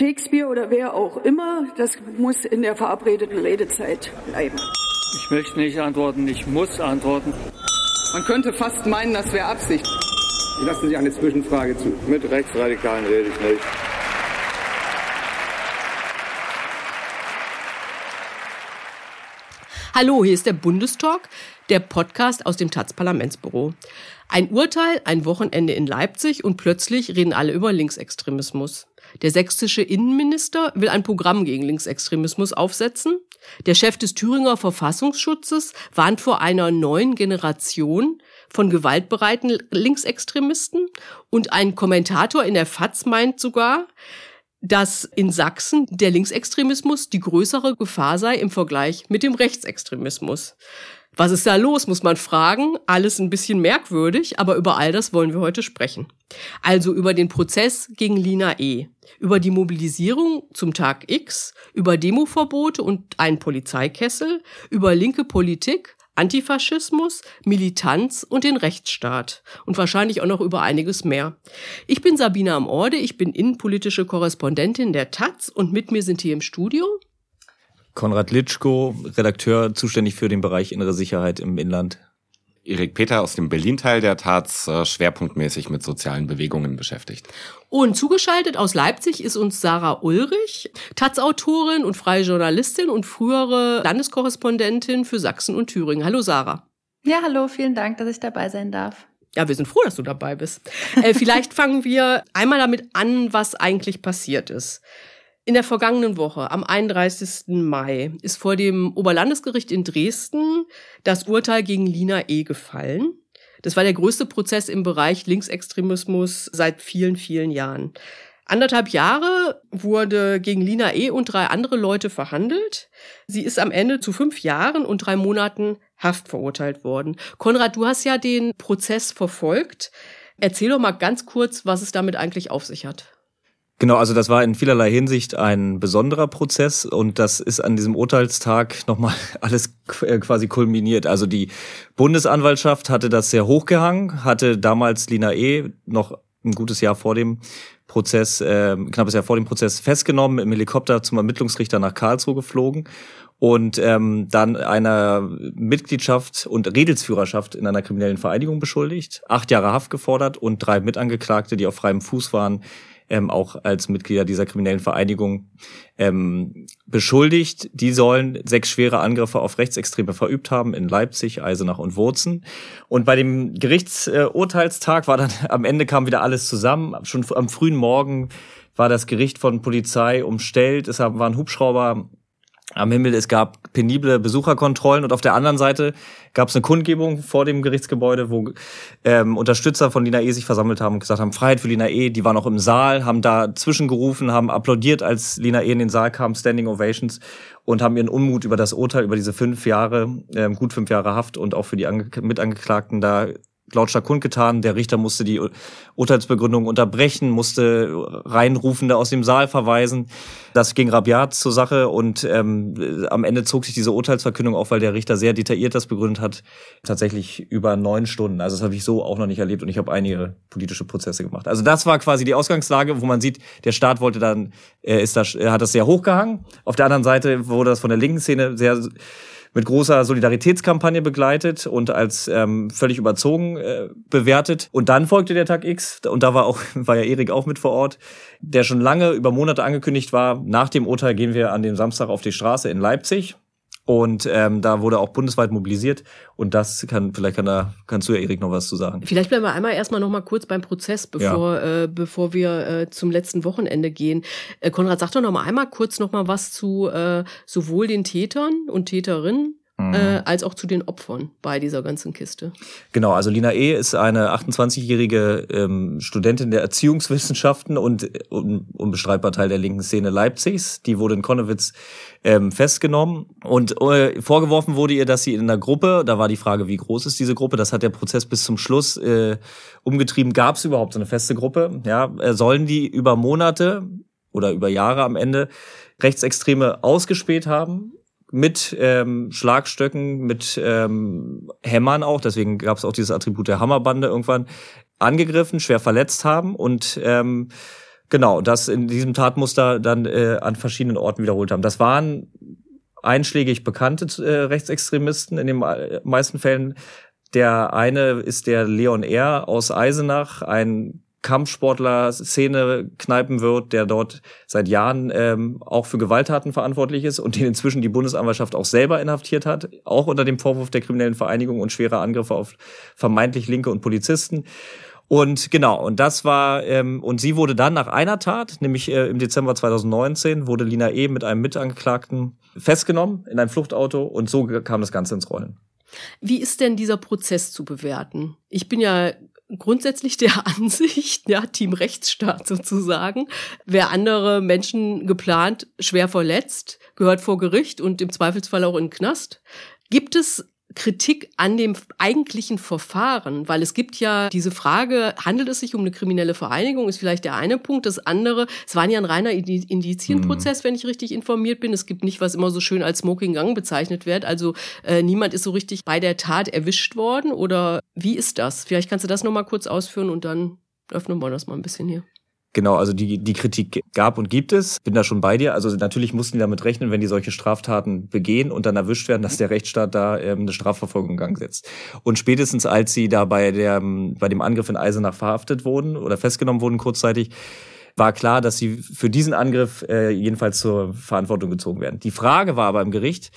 Shakespeare oder wer auch immer, das muss in der verabredeten Redezeit bleiben. Ich möchte nicht antworten, ich muss antworten. Man könnte fast meinen, das wäre Absicht. Ich lasse Sie eine Zwischenfrage zu. Mit Rechtsradikalen rede ich nicht. Hallo, hier ist der Bundestalk, der Podcast aus dem Taz-Parlamentsbüro. Ein Urteil, ein Wochenende in Leipzig und plötzlich reden alle über Linksextremismus. Der sächsische Innenminister will ein Programm gegen Linksextremismus aufsetzen. Der Chef des Thüringer Verfassungsschutzes warnt vor einer neuen Generation von gewaltbereiten Linksextremisten. Und ein Kommentator in der FAZ meint sogar, dass in Sachsen der Linksextremismus die größere Gefahr sei im Vergleich mit dem Rechtsextremismus. Was ist da los, muss man fragen. Alles ein bisschen merkwürdig, aber über all das wollen wir heute sprechen. Also über den Prozess gegen Lina E., über die Mobilisierung zum Tag X, über Demoverbote und einen Polizeikessel, über linke Politik, Antifaschismus, Militanz und den Rechtsstaat und wahrscheinlich auch noch über einiges mehr. Ich bin Sabina am Orde, ich bin innenpolitische Korrespondentin der Taz und mit mir sind hier im Studio Konrad Litschko, Redakteur zuständig für den Bereich innere Sicherheit im Inland. Erik Peter aus dem Berlin-Teil der Taz äh, schwerpunktmäßig mit sozialen Bewegungen beschäftigt. Und zugeschaltet aus Leipzig ist uns Sarah Ulrich, Taz-Autorin und freie Journalistin und frühere Landeskorrespondentin für Sachsen und Thüringen. Hallo Sarah. Ja, hallo, vielen Dank, dass ich dabei sein darf. Ja, wir sind froh, dass du dabei bist. Äh, vielleicht fangen wir einmal damit an, was eigentlich passiert ist. In der vergangenen Woche, am 31. Mai, ist vor dem Oberlandesgericht in Dresden das Urteil gegen Lina E. gefallen. Das war der größte Prozess im Bereich Linksextremismus seit vielen, vielen Jahren. Anderthalb Jahre wurde gegen Lina E. und drei andere Leute verhandelt. Sie ist am Ende zu fünf Jahren und drei Monaten Haft verurteilt worden. Konrad, du hast ja den Prozess verfolgt. Erzähl doch mal ganz kurz, was es damit eigentlich auf sich hat. Genau, also das war in vielerlei Hinsicht ein besonderer Prozess und das ist an diesem Urteilstag nochmal alles äh, quasi kulminiert. Also die Bundesanwaltschaft hatte das sehr hochgehangen, hatte damals Lina E. noch ein gutes Jahr vor dem Prozess, äh, knappes Jahr vor dem Prozess festgenommen, im Helikopter zum Ermittlungsrichter nach Karlsruhe geflogen und ähm, dann einer Mitgliedschaft und Redelsführerschaft in einer kriminellen Vereinigung beschuldigt, acht Jahre Haft gefordert und drei Mitangeklagte, die auf freiem Fuß waren, ähm, auch als Mitglieder dieser kriminellen Vereinigung ähm, beschuldigt. Die sollen sechs schwere Angriffe auf Rechtsextreme verübt haben in Leipzig, Eisenach und Wurzen. Und bei dem Gerichtsurteilstag war dann am Ende kam wieder alles zusammen. Schon am frühen Morgen war das Gericht von Polizei umstellt. Es waren Hubschrauber am Himmel. Es gab penible Besucherkontrollen und auf der anderen Seite gab es eine Kundgebung vor dem Gerichtsgebäude, wo ähm, Unterstützer von Lina E. sich versammelt haben und gesagt haben, Freiheit für Lina E. Die waren auch im Saal, haben da zwischengerufen, haben applaudiert, als Lina E. in den Saal kam, Standing Ovations und haben ihren Unmut über das Urteil, über diese fünf Jahre, ähm, gut fünf Jahre Haft und auch für die Ange Mitangeklagten da lautstark kundgetan. Der Richter musste die Urteilsbegründung unterbrechen, musste Reinrufende aus dem Saal verweisen. Das ging rabiat zur Sache und ähm, am Ende zog sich diese Urteilsverkündung auf, weil der Richter sehr detailliert das begründet hat, tatsächlich über neun Stunden. Also das habe ich so auch noch nicht erlebt und ich habe einige politische Prozesse gemacht. Also das war quasi die Ausgangslage, wo man sieht, der Staat wollte dann, er ist da, hat das sehr hochgehangen. Auf der anderen Seite wurde das von der linken Szene sehr mit großer Solidaritätskampagne begleitet und als ähm, völlig überzogen äh, bewertet. Und dann folgte der Tag X und da war auch war ja Erik auch mit vor Ort, der schon lange über Monate angekündigt war. Nach dem Urteil gehen wir an dem Samstag auf die Straße in Leipzig und ähm, da wurde auch bundesweit mobilisiert. Und das kann, vielleicht kann da, kannst du ja, Erik, noch was zu sagen. Vielleicht bleiben wir einmal erstmal noch mal kurz beim Prozess, bevor, ja. äh, bevor wir äh, zum letzten Wochenende gehen. Äh, Konrad, sag doch noch mal einmal kurz noch mal was zu äh, sowohl den Tätern und Täterinnen Mhm. Äh, als auch zu den Opfern bei dieser ganzen Kiste. Genau, also Lina E. ist eine 28-jährige ähm, Studentin der Erziehungswissenschaften und un, unbestreitbar Teil der linken Szene Leipzigs. Die wurde in Konnewitz ähm, festgenommen und äh, vorgeworfen wurde ihr, dass sie in einer Gruppe, da war die Frage, wie groß ist diese Gruppe, das hat der Prozess bis zum Schluss äh, umgetrieben, gab es überhaupt so eine feste Gruppe? Ja, äh, sollen die über Monate oder über Jahre am Ende Rechtsextreme ausgespäht haben mit ähm, Schlagstöcken, mit ähm, Hämmern auch, deswegen gab es auch dieses Attribut der Hammerbande irgendwann, angegriffen, schwer verletzt haben und ähm, Genau, das in diesem Tatmuster dann äh, an verschiedenen Orten wiederholt haben. Das waren einschlägig bekannte äh, Rechtsextremisten in den meisten Fällen. Der eine ist der Leon R. aus Eisenach, ein Kampfsportler, Szene, Kneipenwirt, der dort seit Jahren ähm, auch für Gewalttaten verantwortlich ist und den inzwischen die Bundesanwaltschaft auch selber inhaftiert hat, auch unter dem Vorwurf der kriminellen Vereinigung und schwerer Angriffe auf vermeintlich Linke und Polizisten. Und genau, und das war, ähm, und sie wurde dann nach einer Tat, nämlich äh, im Dezember 2019, wurde Lina E. mit einem Mitangeklagten festgenommen in ein Fluchtauto und so kam das Ganze ins Rollen. Wie ist denn dieser Prozess zu bewerten? Ich bin ja grundsätzlich der Ansicht, ja, Team Rechtsstaat sozusagen. Wer andere Menschen geplant schwer verletzt, gehört vor Gericht und im Zweifelsfall auch in den Knast. Gibt es Kritik an dem eigentlichen Verfahren, weil es gibt ja diese Frage, handelt es sich um eine kriminelle Vereinigung, ist vielleicht der eine Punkt. Das andere, es war ja ein reiner Indizienprozess, mhm. wenn ich richtig informiert bin. Es gibt nicht, was immer so schön als Smoking Gang bezeichnet wird. Also äh, niemand ist so richtig bei der Tat erwischt worden. Oder wie ist das? Vielleicht kannst du das nochmal kurz ausführen und dann öffnen wir das mal ein bisschen hier. Genau, also die, die Kritik gab und gibt es. Bin da schon bei dir. Also natürlich mussten die damit rechnen, wenn die solche Straftaten begehen und dann erwischt werden, dass der Rechtsstaat da ähm, eine Strafverfolgung in Gang setzt. Und spätestens als sie da bei, der, bei dem Angriff in Eisenach verhaftet wurden oder festgenommen wurden kurzzeitig, war klar, dass sie für diesen Angriff äh, jedenfalls zur Verantwortung gezogen werden. Die Frage war aber im Gericht,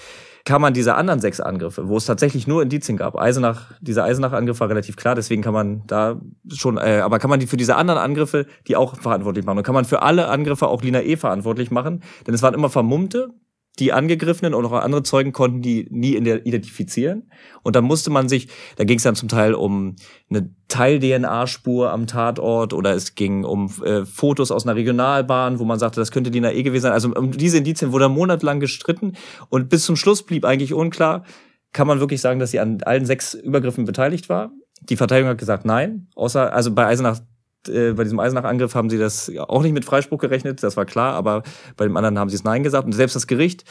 kann man diese anderen sechs Angriffe, wo es tatsächlich nur Indizien gab, Eisenach, dieser Eisenach-Angriff war relativ klar, deswegen kann man da schon, äh, aber kann man die für diese anderen Angriffe, die auch verantwortlich machen und kann man für alle Angriffe auch Lina E. verantwortlich machen, denn es waren immer Vermummte, die Angegriffenen und auch andere Zeugen konnten die nie identifizieren. Und dann musste man sich, da ging es dann zum Teil um eine Teil-DNA-Spur am Tatort oder es ging um äh, Fotos aus einer Regionalbahn, wo man sagte, das könnte die NAE gewesen sein. Also um diese Indizien wurde monatelang gestritten und bis zum Schluss blieb eigentlich unklar, kann man wirklich sagen, dass sie an allen sechs Übergriffen beteiligt war. Die Verteidigung hat gesagt, nein. Außer, also bei Eisenach äh, bei diesem Eisenach-Angriff haben sie das auch nicht mit Freispruch gerechnet, das war klar, aber bei dem anderen haben sie es Nein gesagt. Und selbst das Gericht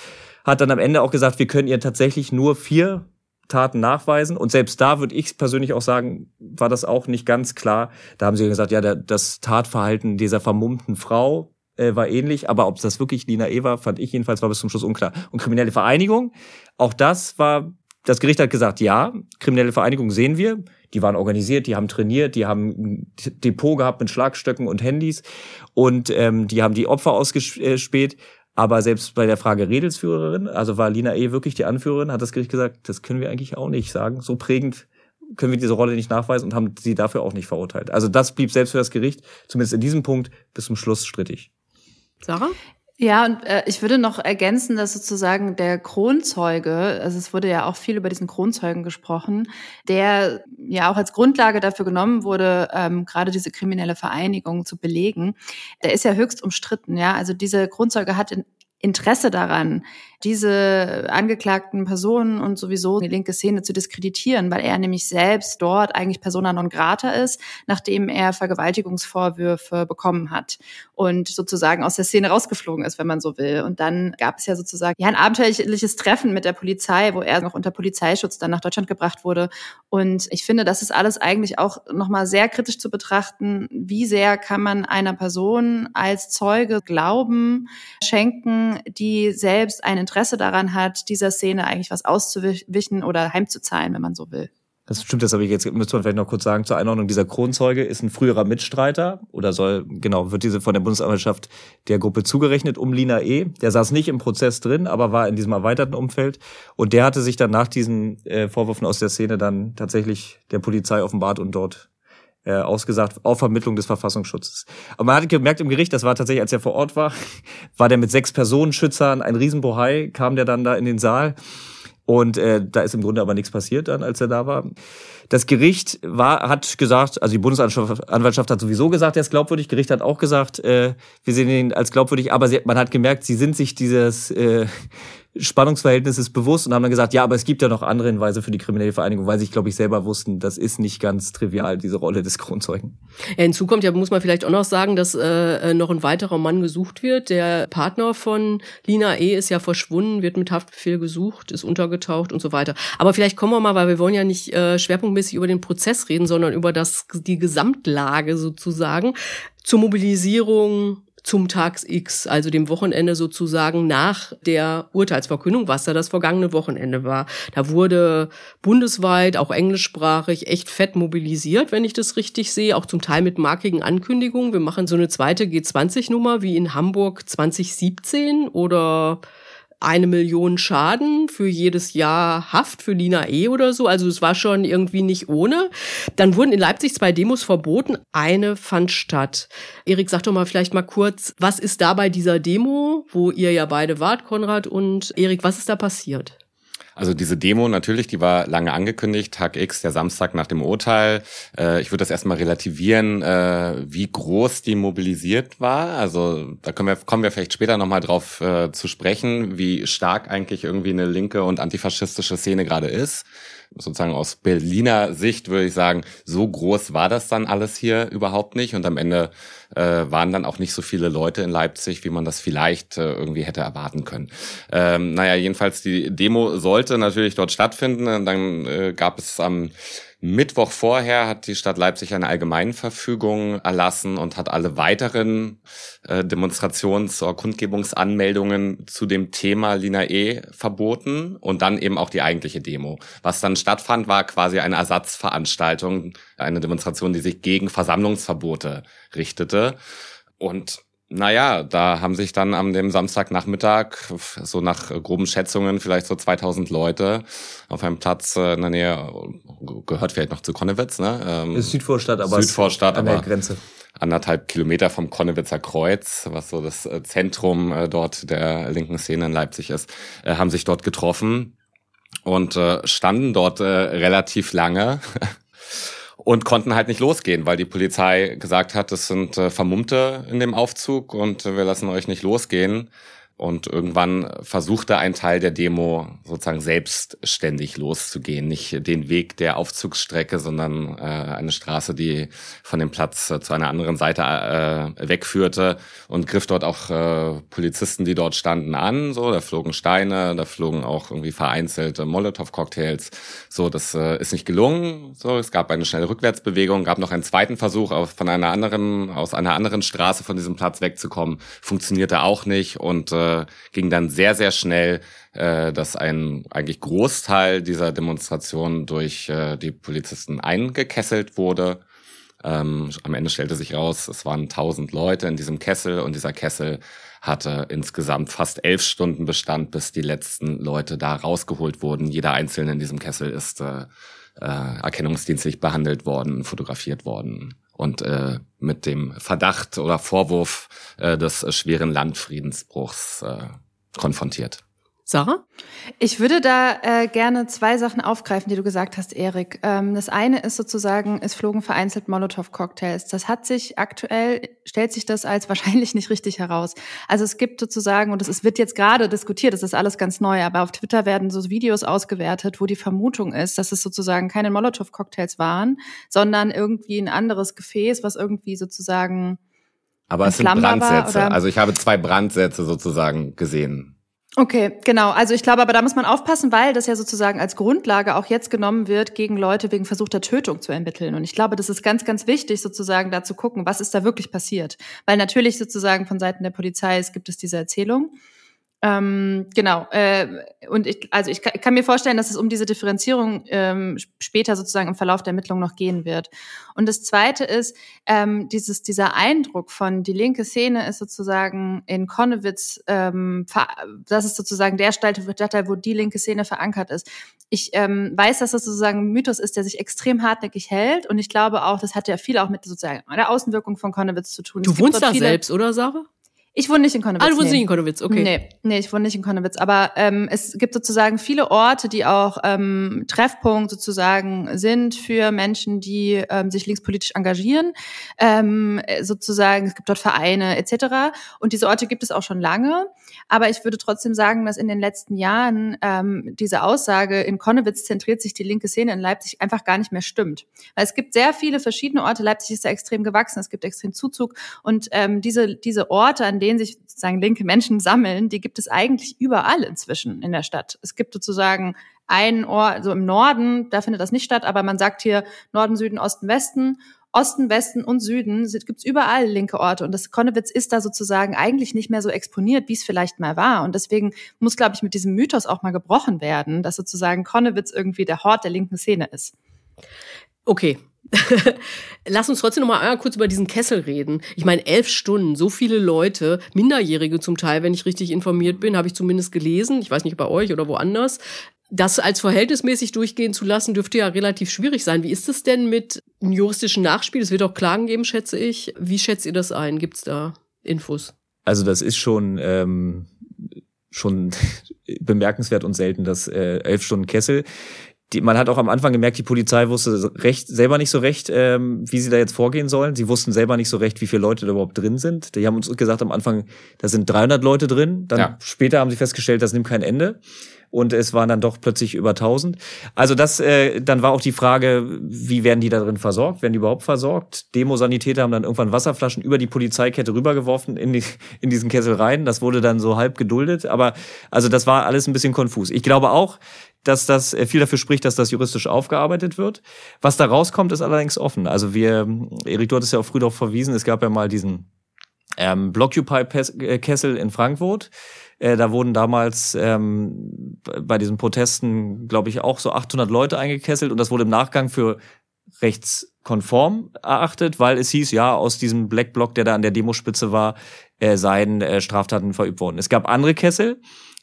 hat dann am Ende auch gesagt, wir können ihr tatsächlich nur vier Taten nachweisen. Und selbst da würde ich persönlich auch sagen, war das auch nicht ganz klar. Da haben sie gesagt, ja, das Tatverhalten dieser vermummten Frau äh, war ähnlich, aber ob das wirklich Lina E war, fand ich jedenfalls, war bis zum Schluss unklar. Und kriminelle Vereinigung, auch das war, das Gericht hat gesagt, ja, kriminelle Vereinigung sehen wir die waren organisiert, die haben trainiert, die haben ein Depot gehabt mit Schlagstöcken und Handys und ähm, die haben die Opfer ausgespäht. Aber selbst bei der Frage Redelsführerin, also war Lina E. wirklich die Anführerin, hat das Gericht gesagt, das können wir eigentlich auch nicht sagen. So prägend können wir diese Rolle nicht nachweisen und haben sie dafür auch nicht verurteilt. Also das blieb selbst für das Gericht, zumindest in diesem Punkt, bis zum Schluss strittig. Sarah? Ja, und äh, ich würde noch ergänzen, dass sozusagen der Kronzeuge, also es wurde ja auch viel über diesen Kronzeugen gesprochen, der ja auch als Grundlage dafür genommen wurde, ähm, gerade diese kriminelle Vereinigung zu belegen, der ist ja höchst umstritten. Ja, also diese Kronzeuge hat in Interesse daran, diese angeklagten Personen und sowieso die linke Szene zu diskreditieren, weil er nämlich selbst dort eigentlich persona non grata ist, nachdem er Vergewaltigungsvorwürfe bekommen hat und sozusagen aus der Szene rausgeflogen ist, wenn man so will. Und dann gab es ja sozusagen ja ein abenteuerliches Treffen mit der Polizei, wo er noch unter Polizeischutz dann nach Deutschland gebracht wurde. Und ich finde, das ist alles eigentlich auch nochmal sehr kritisch zu betrachten. Wie sehr kann man einer Person als Zeuge Glauben schenken, die selbst einen Interesse daran hat, dieser Szene eigentlich was auszuwischen oder heimzuzahlen, wenn man so will. Das stimmt, das habe ich jetzt, müsste man vielleicht noch kurz sagen, zur Einordnung. Dieser Kronzeuge ist ein früherer Mitstreiter oder soll, genau, wird diese von der Bundesanwaltschaft der Gruppe zugerechnet um Lina E. Der saß nicht im Prozess drin, aber war in diesem erweiterten Umfeld. Und der hatte sich dann nach diesen äh, Vorwürfen aus der Szene dann tatsächlich der Polizei offenbart und dort äh, ausgesagt auf Vermittlung des Verfassungsschutzes. Aber man hat gemerkt im Gericht, das war tatsächlich, als er vor Ort war, war der mit sechs Personenschützern, ein Riesenbohai, kam der dann da in den Saal. Und äh, da ist im Grunde aber nichts passiert dann, als er da war. Das Gericht war, hat gesagt, also die Bundesanwaltschaft hat sowieso gesagt, er ist glaubwürdig. Gericht hat auch gesagt, äh, wir sehen ihn als glaubwürdig. Aber sie, man hat gemerkt, sie sind sich dieses äh, Spannungsverhältnis ist bewusst und haben dann gesagt, ja, aber es gibt ja noch andere Hinweise für die kriminelle Vereinigung, weil sie, glaube ich, selber wussten, das ist nicht ganz trivial, diese Rolle des Kronzeugen. Ja, hinzu kommt ja, muss man vielleicht auch noch sagen, dass äh, äh, noch ein weiterer Mann gesucht wird. Der Partner von Lina E. ist ja verschwunden, wird mit Haftbefehl gesucht, ist untergetaucht und so weiter. Aber vielleicht kommen wir mal, weil wir wollen ja nicht äh, schwerpunktmäßig über den Prozess reden, sondern über das die Gesamtlage sozusagen zur Mobilisierung zum Tag X, also dem Wochenende sozusagen nach der Urteilsverkündung, was da das vergangene Wochenende war. Da wurde bundesweit, auch englischsprachig, echt fett mobilisiert, wenn ich das richtig sehe, auch zum Teil mit markigen Ankündigungen. Wir machen so eine zweite G20-Nummer wie in Hamburg 2017 oder eine Million Schaden für jedes Jahr Haft für Lina E. oder so. Also es war schon irgendwie nicht ohne. Dann wurden in Leipzig zwei Demos verboten. Eine fand statt. Erik, sag doch mal vielleicht mal kurz, was ist da bei dieser Demo, wo ihr ja beide wart, Konrad und Erik, was ist da passiert? Also diese Demo natürlich, die war lange angekündigt, Tag X, der Samstag nach dem Urteil. Äh, ich würde das erstmal relativieren, äh, wie groß die mobilisiert war. Also da können wir, kommen wir vielleicht später nochmal drauf äh, zu sprechen, wie stark eigentlich irgendwie eine linke und antifaschistische Szene gerade ist sozusagen aus Berliner Sicht würde ich sagen, so groß war das dann alles hier überhaupt nicht. Und am Ende äh, waren dann auch nicht so viele Leute in Leipzig, wie man das vielleicht äh, irgendwie hätte erwarten können. Ähm, naja, jedenfalls die Demo sollte natürlich dort stattfinden. Und dann äh, gab es am Mittwoch vorher hat die Stadt Leipzig eine Allgemeinverfügung erlassen und hat alle weiteren äh, Demonstrations- oder Kundgebungsanmeldungen zu dem Thema Lina E verboten und dann eben auch die eigentliche Demo. Was dann stattfand, war quasi eine Ersatzveranstaltung, eine Demonstration, die sich gegen Versammlungsverbote richtete. Und naja, da haben sich dann am dem Samstagnachmittag, so nach groben Schätzungen, vielleicht so 2000 Leute auf einem Platz äh, in der Nähe, gehört vielleicht noch zu Konnewitz, ne? Ähm, ist Südvorstadt, aber Südvorstadt, an der Grenze. Anderthalb Kilometer vom Konnewitzer Kreuz, was so das äh, Zentrum äh, dort der linken Szene in Leipzig ist, haben sich dort getroffen und standen dort relativ lange und konnten halt nicht losgehen, weil die Polizei gesagt hat, es sind äh, Vermummte in dem Aufzug und äh, wir lassen euch nicht losgehen. Und irgendwann versuchte ein Teil der Demo sozusagen selbstständig loszugehen. Nicht den Weg der Aufzugsstrecke, sondern äh, eine Straße, die von dem Platz äh, zu einer anderen Seite äh, wegführte und griff dort auch äh, Polizisten, die dort standen, an. So, da flogen Steine, da flogen auch irgendwie vereinzelte Molotow-Cocktails. So, das äh, ist nicht gelungen. So, es gab eine schnelle Rückwärtsbewegung, gab noch einen zweiten Versuch, von einer anderen, aus einer anderen Straße von diesem Platz wegzukommen. Funktionierte auch nicht und äh, äh, ging dann sehr, sehr schnell, äh, dass ein eigentlich Großteil dieser Demonstration durch äh, die Polizisten eingekesselt wurde. Ähm, am Ende stellte sich raus, es waren tausend Leute in diesem Kessel und dieser Kessel hatte insgesamt fast elf Stunden Bestand, bis die letzten Leute da rausgeholt wurden. Jeder Einzelne in diesem Kessel ist äh, äh, erkennungsdienstlich behandelt worden, fotografiert worden und äh, mit dem Verdacht oder Vorwurf äh, des schweren Landfriedensbruchs äh, konfrontiert. Sarah? Ich würde da äh, gerne zwei Sachen aufgreifen, die du gesagt hast, Erik. Ähm, das eine ist sozusagen, es flogen vereinzelt Molotow-Cocktails. Das hat sich aktuell, stellt sich das als wahrscheinlich nicht richtig heraus. Also es gibt sozusagen, und ist, wird jetzt gerade diskutiert, das ist alles ganz neu, aber auf Twitter werden so Videos ausgewertet, wo die Vermutung ist, dass es sozusagen keine Molotow-Cocktails waren, sondern irgendwie ein anderes Gefäß, was irgendwie sozusagen aber es sind Brandsätze. War, also ich habe zwei Brandsätze sozusagen gesehen. Okay, genau. Also ich glaube, aber da muss man aufpassen, weil das ja sozusagen als Grundlage auch jetzt genommen wird, gegen Leute wegen versuchter Tötung zu ermitteln. Und ich glaube, das ist ganz, ganz wichtig, sozusagen da zu gucken, was ist da wirklich passiert. Weil natürlich sozusagen von Seiten der Polizei es gibt es diese Erzählung. Ähm, genau. Äh, und ich, also ich kann, ich kann, mir vorstellen, dass es um diese Differenzierung ähm, später sozusagen im Verlauf der Ermittlung noch gehen wird. Und das Zweite ist, ähm, dieses, dieser Eindruck von die linke Szene ist sozusagen in Konnewitz, ähm, das ist sozusagen der Stadtteil, wo die linke Szene verankert ist. Ich ähm, weiß, dass das sozusagen ein Mythos ist, der sich extrem hartnäckig hält. Und ich glaube auch, das hat ja viel auch mit sozusagen der Außenwirkung von Konnewitz zu tun. Du wohnst da selbst, oder Sarah? Ich wohne nicht in Konnewitz. Ah, du wohnst nee. nicht in Konnewitz, okay. Nee, nee, ich wohne nicht in Konnewitz. Aber ähm, es gibt sozusagen viele Orte, die auch ähm, Treffpunkt sozusagen sind für Menschen, die ähm, sich linkspolitisch engagieren. Ähm, sozusagen, es gibt dort Vereine etc. Und diese Orte gibt es auch schon lange. Aber ich würde trotzdem sagen, dass in den letzten Jahren ähm, diese Aussage, in Konnewitz zentriert sich die linke Szene in Leipzig, einfach gar nicht mehr stimmt. Weil es gibt sehr viele verschiedene Orte. Leipzig ist da extrem gewachsen, es gibt extrem Zuzug. Und ähm, diese, diese Orte, an denen sich sozusagen linke Menschen sammeln, die gibt es eigentlich überall inzwischen in der Stadt. Es gibt sozusagen einen Ort, also im Norden, da findet das nicht statt, aber man sagt hier Norden, Süden, Osten, Westen. Osten, Westen und Süden gibt's überall linke Orte. Und das Konnewitz ist da sozusagen eigentlich nicht mehr so exponiert, wie es vielleicht mal war. Und deswegen muss, glaube ich, mit diesem Mythos auch mal gebrochen werden, dass sozusagen Konnewitz irgendwie der Hort der linken Szene ist. Okay, Lass uns trotzdem noch mal kurz über diesen Kessel reden. Ich meine, elf Stunden, so viele Leute, Minderjährige zum Teil, wenn ich richtig informiert bin, habe ich zumindest gelesen. Ich weiß nicht bei euch oder woanders. Das als verhältnismäßig durchgehen zu lassen, dürfte ja relativ schwierig sein. Wie ist es denn mit einem juristischen Nachspiel? Es wird auch Klagen geben, schätze ich. Wie schätzt ihr das ein? Gibt es da Infos? Also das ist schon ähm, schon bemerkenswert und selten, dass äh, elf Stunden Kessel die, man hat auch am Anfang gemerkt, die Polizei wusste recht, selber nicht so recht, ähm, wie sie da jetzt vorgehen sollen. Sie wussten selber nicht so recht, wie viele Leute da überhaupt drin sind. Die haben uns gesagt am Anfang, da sind 300 Leute drin. Dann ja. später haben sie festgestellt, das nimmt kein Ende. Und es waren dann doch plötzlich über 1000. Also das, äh, dann war auch die Frage, wie werden die da drin versorgt? Werden die überhaupt versorgt? Demosanitäter haben dann irgendwann Wasserflaschen über die Polizeikette rübergeworfen in, die, in diesen Kessel rein. Das wurde dann so halb geduldet. Aber also das war alles ein bisschen konfus. Ich glaube auch, dass das äh, viel dafür spricht, dass das juristisch aufgearbeitet wird. Was da rauskommt, ist allerdings offen. Also wir, Erik, du hattest ja auch früh darauf verwiesen, es gab ja mal diesen ähm, Blockupy-Kessel in Frankfurt. Äh, da wurden damals ähm, bei diesen Protesten, glaube ich, auch so 800 Leute eingekesselt und das wurde im Nachgang für rechtskonform erachtet, weil es hieß, ja, aus diesem Black Block, der da an der Demospitze war, äh, seien äh, Straftaten verübt worden. Es gab andere Kessel,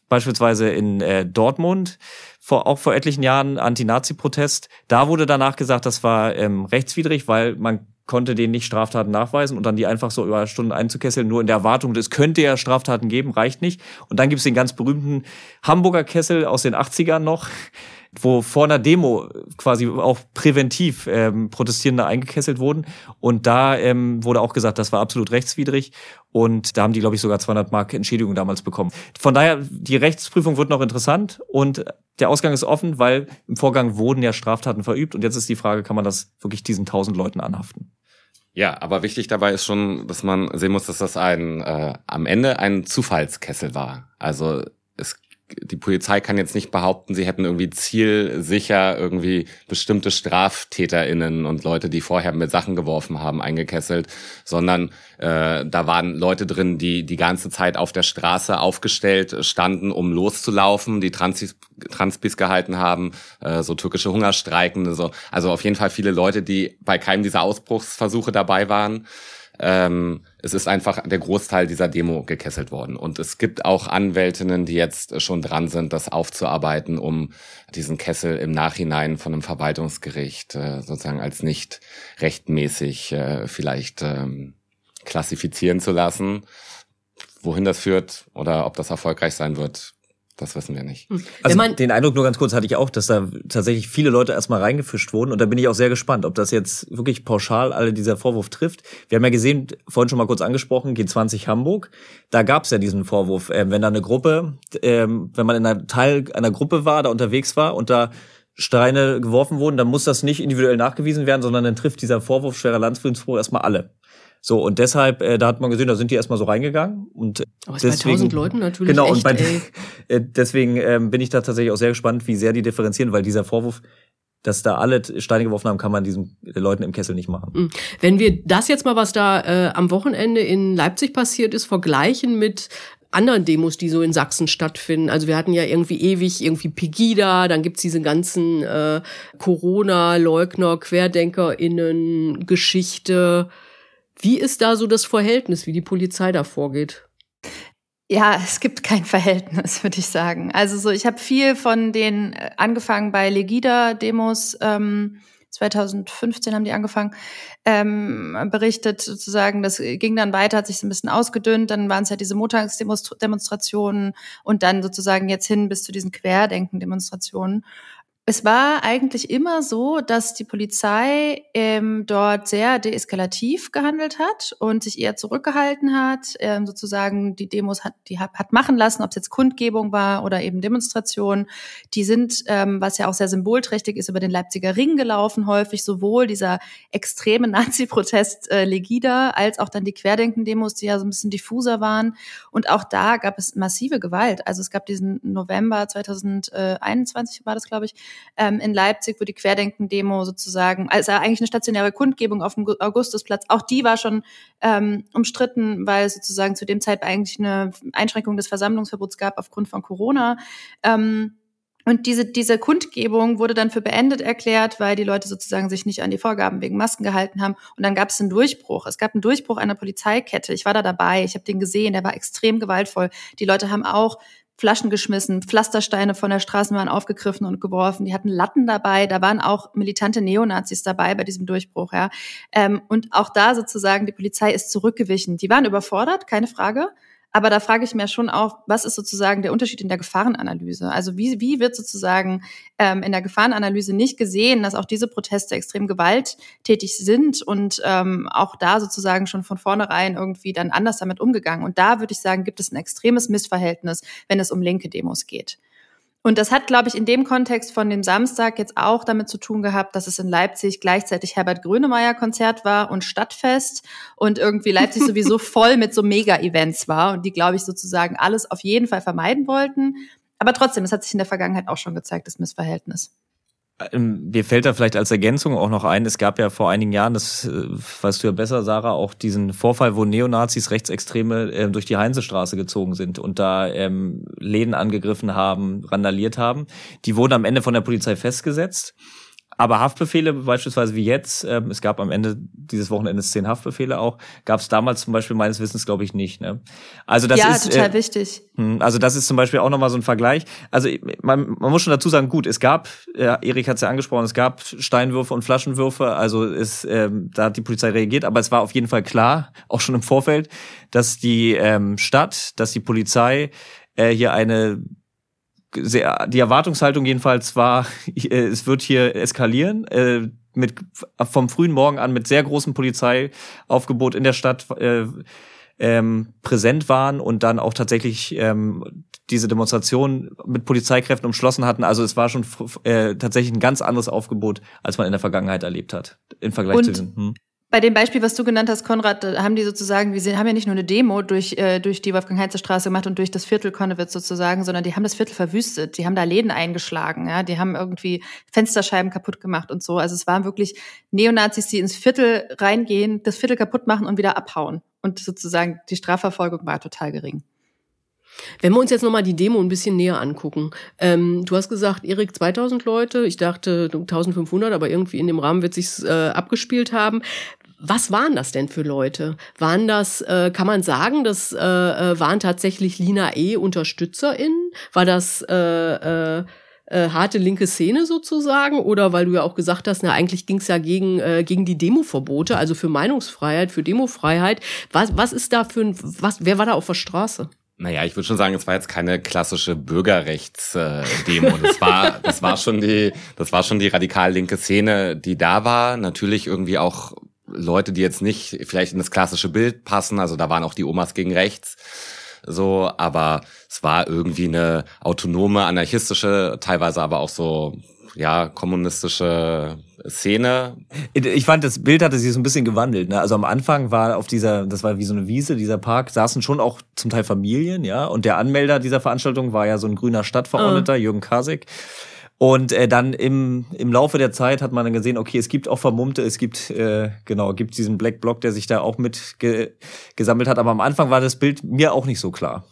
beispielsweise in äh, Dortmund, vor, auch vor etlichen Jahren Anti-Nazi-Protest. Da wurde danach gesagt, das war ähm, rechtswidrig, weil man konnte denen nicht Straftaten nachweisen und dann die einfach so über Stunden einzukesseln, nur in der Erwartung, es könnte ja Straftaten geben, reicht nicht. Und dann gibt es den ganz berühmten Hamburger Kessel aus den 80ern noch, wo vor einer Demo quasi auch präventiv ähm, Protestierende eingekesselt wurden. Und da ähm, wurde auch gesagt, das war absolut rechtswidrig. Und da haben die, glaube ich, sogar 200 Mark Entschädigung damals bekommen. Von daher, die Rechtsprüfung wird noch interessant und der Ausgang ist offen, weil im Vorgang wurden ja Straftaten verübt. Und jetzt ist die Frage, kann man das wirklich diesen 1000 Leuten anhaften? Ja, aber wichtig dabei ist schon, dass man sehen muss, dass das ein äh, am Ende ein Zufallskessel war. Also die Polizei kann jetzt nicht behaupten, sie hätten irgendwie zielsicher irgendwie bestimmte StraftäterInnen und Leute, die vorher mit Sachen geworfen haben, eingekesselt, sondern äh, da waren Leute drin, die die ganze Zeit auf der Straße aufgestellt standen, um loszulaufen, die Transis, Transpis gehalten haben, äh, so türkische Hungerstreikende, so. Also auf jeden Fall viele Leute, die bei keinem dieser Ausbruchsversuche dabei waren. Ähm, es ist einfach der Großteil dieser Demo gekesselt worden. Und es gibt auch Anwältinnen, die jetzt schon dran sind, das aufzuarbeiten, um diesen Kessel im Nachhinein von einem Verwaltungsgericht äh, sozusagen als nicht rechtmäßig äh, vielleicht ähm, klassifizieren zu lassen. Wohin das führt oder ob das erfolgreich sein wird, das wissen wir nicht. Hm. Also den Eindruck nur ganz kurz hatte ich auch, dass da tatsächlich viele Leute erstmal reingefischt wurden. Und da bin ich auch sehr gespannt, ob das jetzt wirklich pauschal alle dieser Vorwurf trifft. Wir haben ja gesehen, vorhin schon mal kurz angesprochen, G20 Hamburg. Da gab es ja diesen Vorwurf, äh, wenn da eine Gruppe, äh, wenn man in einer Teil einer Gruppe war, da unterwegs war und da Steine geworfen wurden, dann muss das nicht individuell nachgewiesen werden, sondern dann trifft dieser Vorwurf schwerer Landfriedensbruch erstmal alle. So, und deshalb, äh, da hat man gesehen, da sind die erstmal so reingegangen. Und Aber deswegen, bei tausend Leuten natürlich Genau, echt, und bei, äh, deswegen ähm, bin ich da tatsächlich auch sehr gespannt, wie sehr die differenzieren, weil dieser Vorwurf, dass da alle Steine geworfen haben, kann man diesen Leuten im Kessel nicht machen. Mhm. Wenn wir das jetzt mal, was da äh, am Wochenende in Leipzig passiert ist, vergleichen mit anderen Demos, die so in Sachsen stattfinden. Also wir hatten ja irgendwie ewig irgendwie Pegida, dann gibt's diese ganzen äh, Corona-Leugner, QuerdenkerInnen, Geschichte. Wie ist da so das Verhältnis, wie die Polizei da vorgeht? Ja, es gibt kein Verhältnis, würde ich sagen. Also so, ich habe viel von den äh, angefangen bei Legida-Demos ähm, 2015 haben die angefangen, ähm, berichtet sozusagen. Das ging dann weiter, hat sich so ein bisschen ausgedünnt. Dann waren es ja diese Montagsdemonstrationen und dann sozusagen jetzt hin bis zu diesen Querdenken-Demonstrationen. Es war eigentlich immer so, dass die Polizei ähm, dort sehr deeskalativ gehandelt hat und sich eher zurückgehalten hat, ähm, sozusagen die Demos hat, die hat, hat machen lassen, ob es jetzt Kundgebung war oder eben Demonstrationen. Die sind, ähm, was ja auch sehr symbolträchtig ist, über den Leipziger Ring gelaufen, häufig sowohl dieser extreme Nazi-Protest äh, Legida als auch dann die Querdenken-Demos, die ja so ein bisschen diffuser waren. Und auch da gab es massive Gewalt. Also es gab diesen November 2021 war das, glaube ich, ähm, in Leipzig, wo die Querdenken-Demo sozusagen, also eigentlich eine stationäre Kundgebung auf dem Augustusplatz, auch die war schon ähm, umstritten, weil es sozusagen zu dem Zeitpunkt eigentlich eine Einschränkung des Versammlungsverbots gab aufgrund von Corona. Ähm, und diese, diese Kundgebung wurde dann für beendet erklärt, weil die Leute sozusagen sich nicht an die Vorgaben wegen Masken gehalten haben. Und dann gab es einen Durchbruch. Es gab einen Durchbruch einer Polizeikette. Ich war da dabei, ich habe den gesehen, der war extrem gewaltvoll. Die Leute haben auch Flaschen geschmissen, Pflastersteine von der Straßenbahn aufgegriffen und geworfen. Die hatten Latten dabei. Da waren auch militante Neonazis dabei bei diesem Durchbruch. Ja. Ähm, und auch da sozusagen, die Polizei ist zurückgewichen. Die waren überfordert, keine Frage. Aber da frage ich mir schon auch, was ist sozusagen der Unterschied in der Gefahrenanalyse? Also wie, wie wird sozusagen ähm, in der Gefahrenanalyse nicht gesehen, dass auch diese Proteste extrem gewalttätig sind und ähm, auch da sozusagen schon von vornherein irgendwie dann anders damit umgegangen? Und da würde ich sagen, gibt es ein extremes Missverhältnis, wenn es um linke Demos geht. Und das hat, glaube ich, in dem Kontext von dem Samstag jetzt auch damit zu tun gehabt, dass es in Leipzig gleichzeitig Herbert Grönemeyer Konzert war und Stadtfest und irgendwie Leipzig sowieso voll mit so Mega-Events war und die, glaube ich, sozusagen alles auf jeden Fall vermeiden wollten. Aber trotzdem, es hat sich in der Vergangenheit auch schon gezeigt, das Missverhältnis. Ähm, mir fällt da vielleicht als Ergänzung auch noch ein, es gab ja vor einigen Jahren, das äh, weißt du ja besser, Sarah, auch diesen Vorfall, wo Neonazis, Rechtsextreme äh, durch die Heinzestraße gezogen sind und da ähm, Läden angegriffen haben, randaliert haben. Die wurden am Ende von der Polizei festgesetzt. Aber Haftbefehle beispielsweise wie jetzt, ähm, es gab am Ende dieses Wochenendes zehn Haftbefehle auch, gab es damals zum Beispiel meines Wissens glaube ich nicht. Ne? Also das ja, ist total äh, wichtig. Hm, also das ist zum Beispiel auch nochmal so ein Vergleich. Also man, man muss schon dazu sagen, gut, es gab, äh, Erik hat es ja angesprochen, es gab Steinwürfe und Flaschenwürfe, also ist, ähm, da hat die Polizei reagiert, aber es war auf jeden Fall klar, auch schon im Vorfeld, dass die ähm, Stadt, dass die Polizei äh, hier eine sehr, die Erwartungshaltung jedenfalls war, äh, es wird hier eskalieren. Äh, mit vom frühen Morgen an mit sehr großem Polizeiaufgebot in der Stadt äh, ähm, präsent waren und dann auch tatsächlich ähm, diese Demonstration mit Polizeikräften umschlossen hatten. Also es war schon äh, tatsächlich ein ganz anderes Aufgebot, als man in der Vergangenheit erlebt hat, im Vergleich und zu den. Hm. Bei dem Beispiel, was du genannt hast, Konrad, haben die sozusagen, wir haben ja nicht nur eine Demo durch, äh, durch die Wolfgang-Heinze-Straße gemacht und durch das Viertel Konnewitz sozusagen, sondern die haben das Viertel verwüstet. Die haben da Läden eingeschlagen, ja, die haben irgendwie Fensterscheiben kaputt gemacht und so. Also es waren wirklich Neonazis, die ins Viertel reingehen, das Viertel kaputt machen und wieder abhauen. Und sozusagen die Strafverfolgung war total gering. Wenn wir uns jetzt nochmal die Demo ein bisschen näher angucken. Ähm, du hast gesagt, Erik, 2000 Leute. Ich dachte 1500, aber irgendwie in dem Rahmen wird sich's äh, abgespielt haben. Was waren das denn für Leute? Waren das, äh, kann man sagen, das äh, äh waren tatsächlich Lina E. UnterstützerInnen? War das äh, äh, äh, harte linke Szene sozusagen? Oder weil du ja auch gesagt hast, na eigentlich ging es ja gegen, äh, gegen die Demoverbote, also für Meinungsfreiheit, für Demofreiheit. Was, was ist da für ein, was, wer war da auf der Straße? Naja, ich würde schon sagen, es war jetzt keine klassische Bürgerrechts-Demo. Das war, das war schon die, das war schon die radikal linke Szene, die da war. Natürlich irgendwie auch Leute, die jetzt nicht vielleicht in das klassische Bild passen. Also da waren auch die Omas gegen rechts. So, aber es war irgendwie eine autonome, anarchistische, teilweise aber auch so, ja, kommunistische Szene. Ich fand, das Bild hatte sich so ein bisschen gewandelt. Ne? Also am Anfang war auf dieser, das war wie so eine Wiese, dieser Park, saßen schon auch zum Teil Familien, ja. Und der Anmelder dieser Veranstaltung war ja so ein grüner Stadtverordneter, uh. Jürgen Kasek. Und äh, dann im, im Laufe der Zeit hat man dann gesehen, okay, es gibt auch Vermummte, es gibt, äh, genau, gibt diesen Black Block, der sich da auch mit ge gesammelt hat. Aber am Anfang war das Bild mir auch nicht so klar.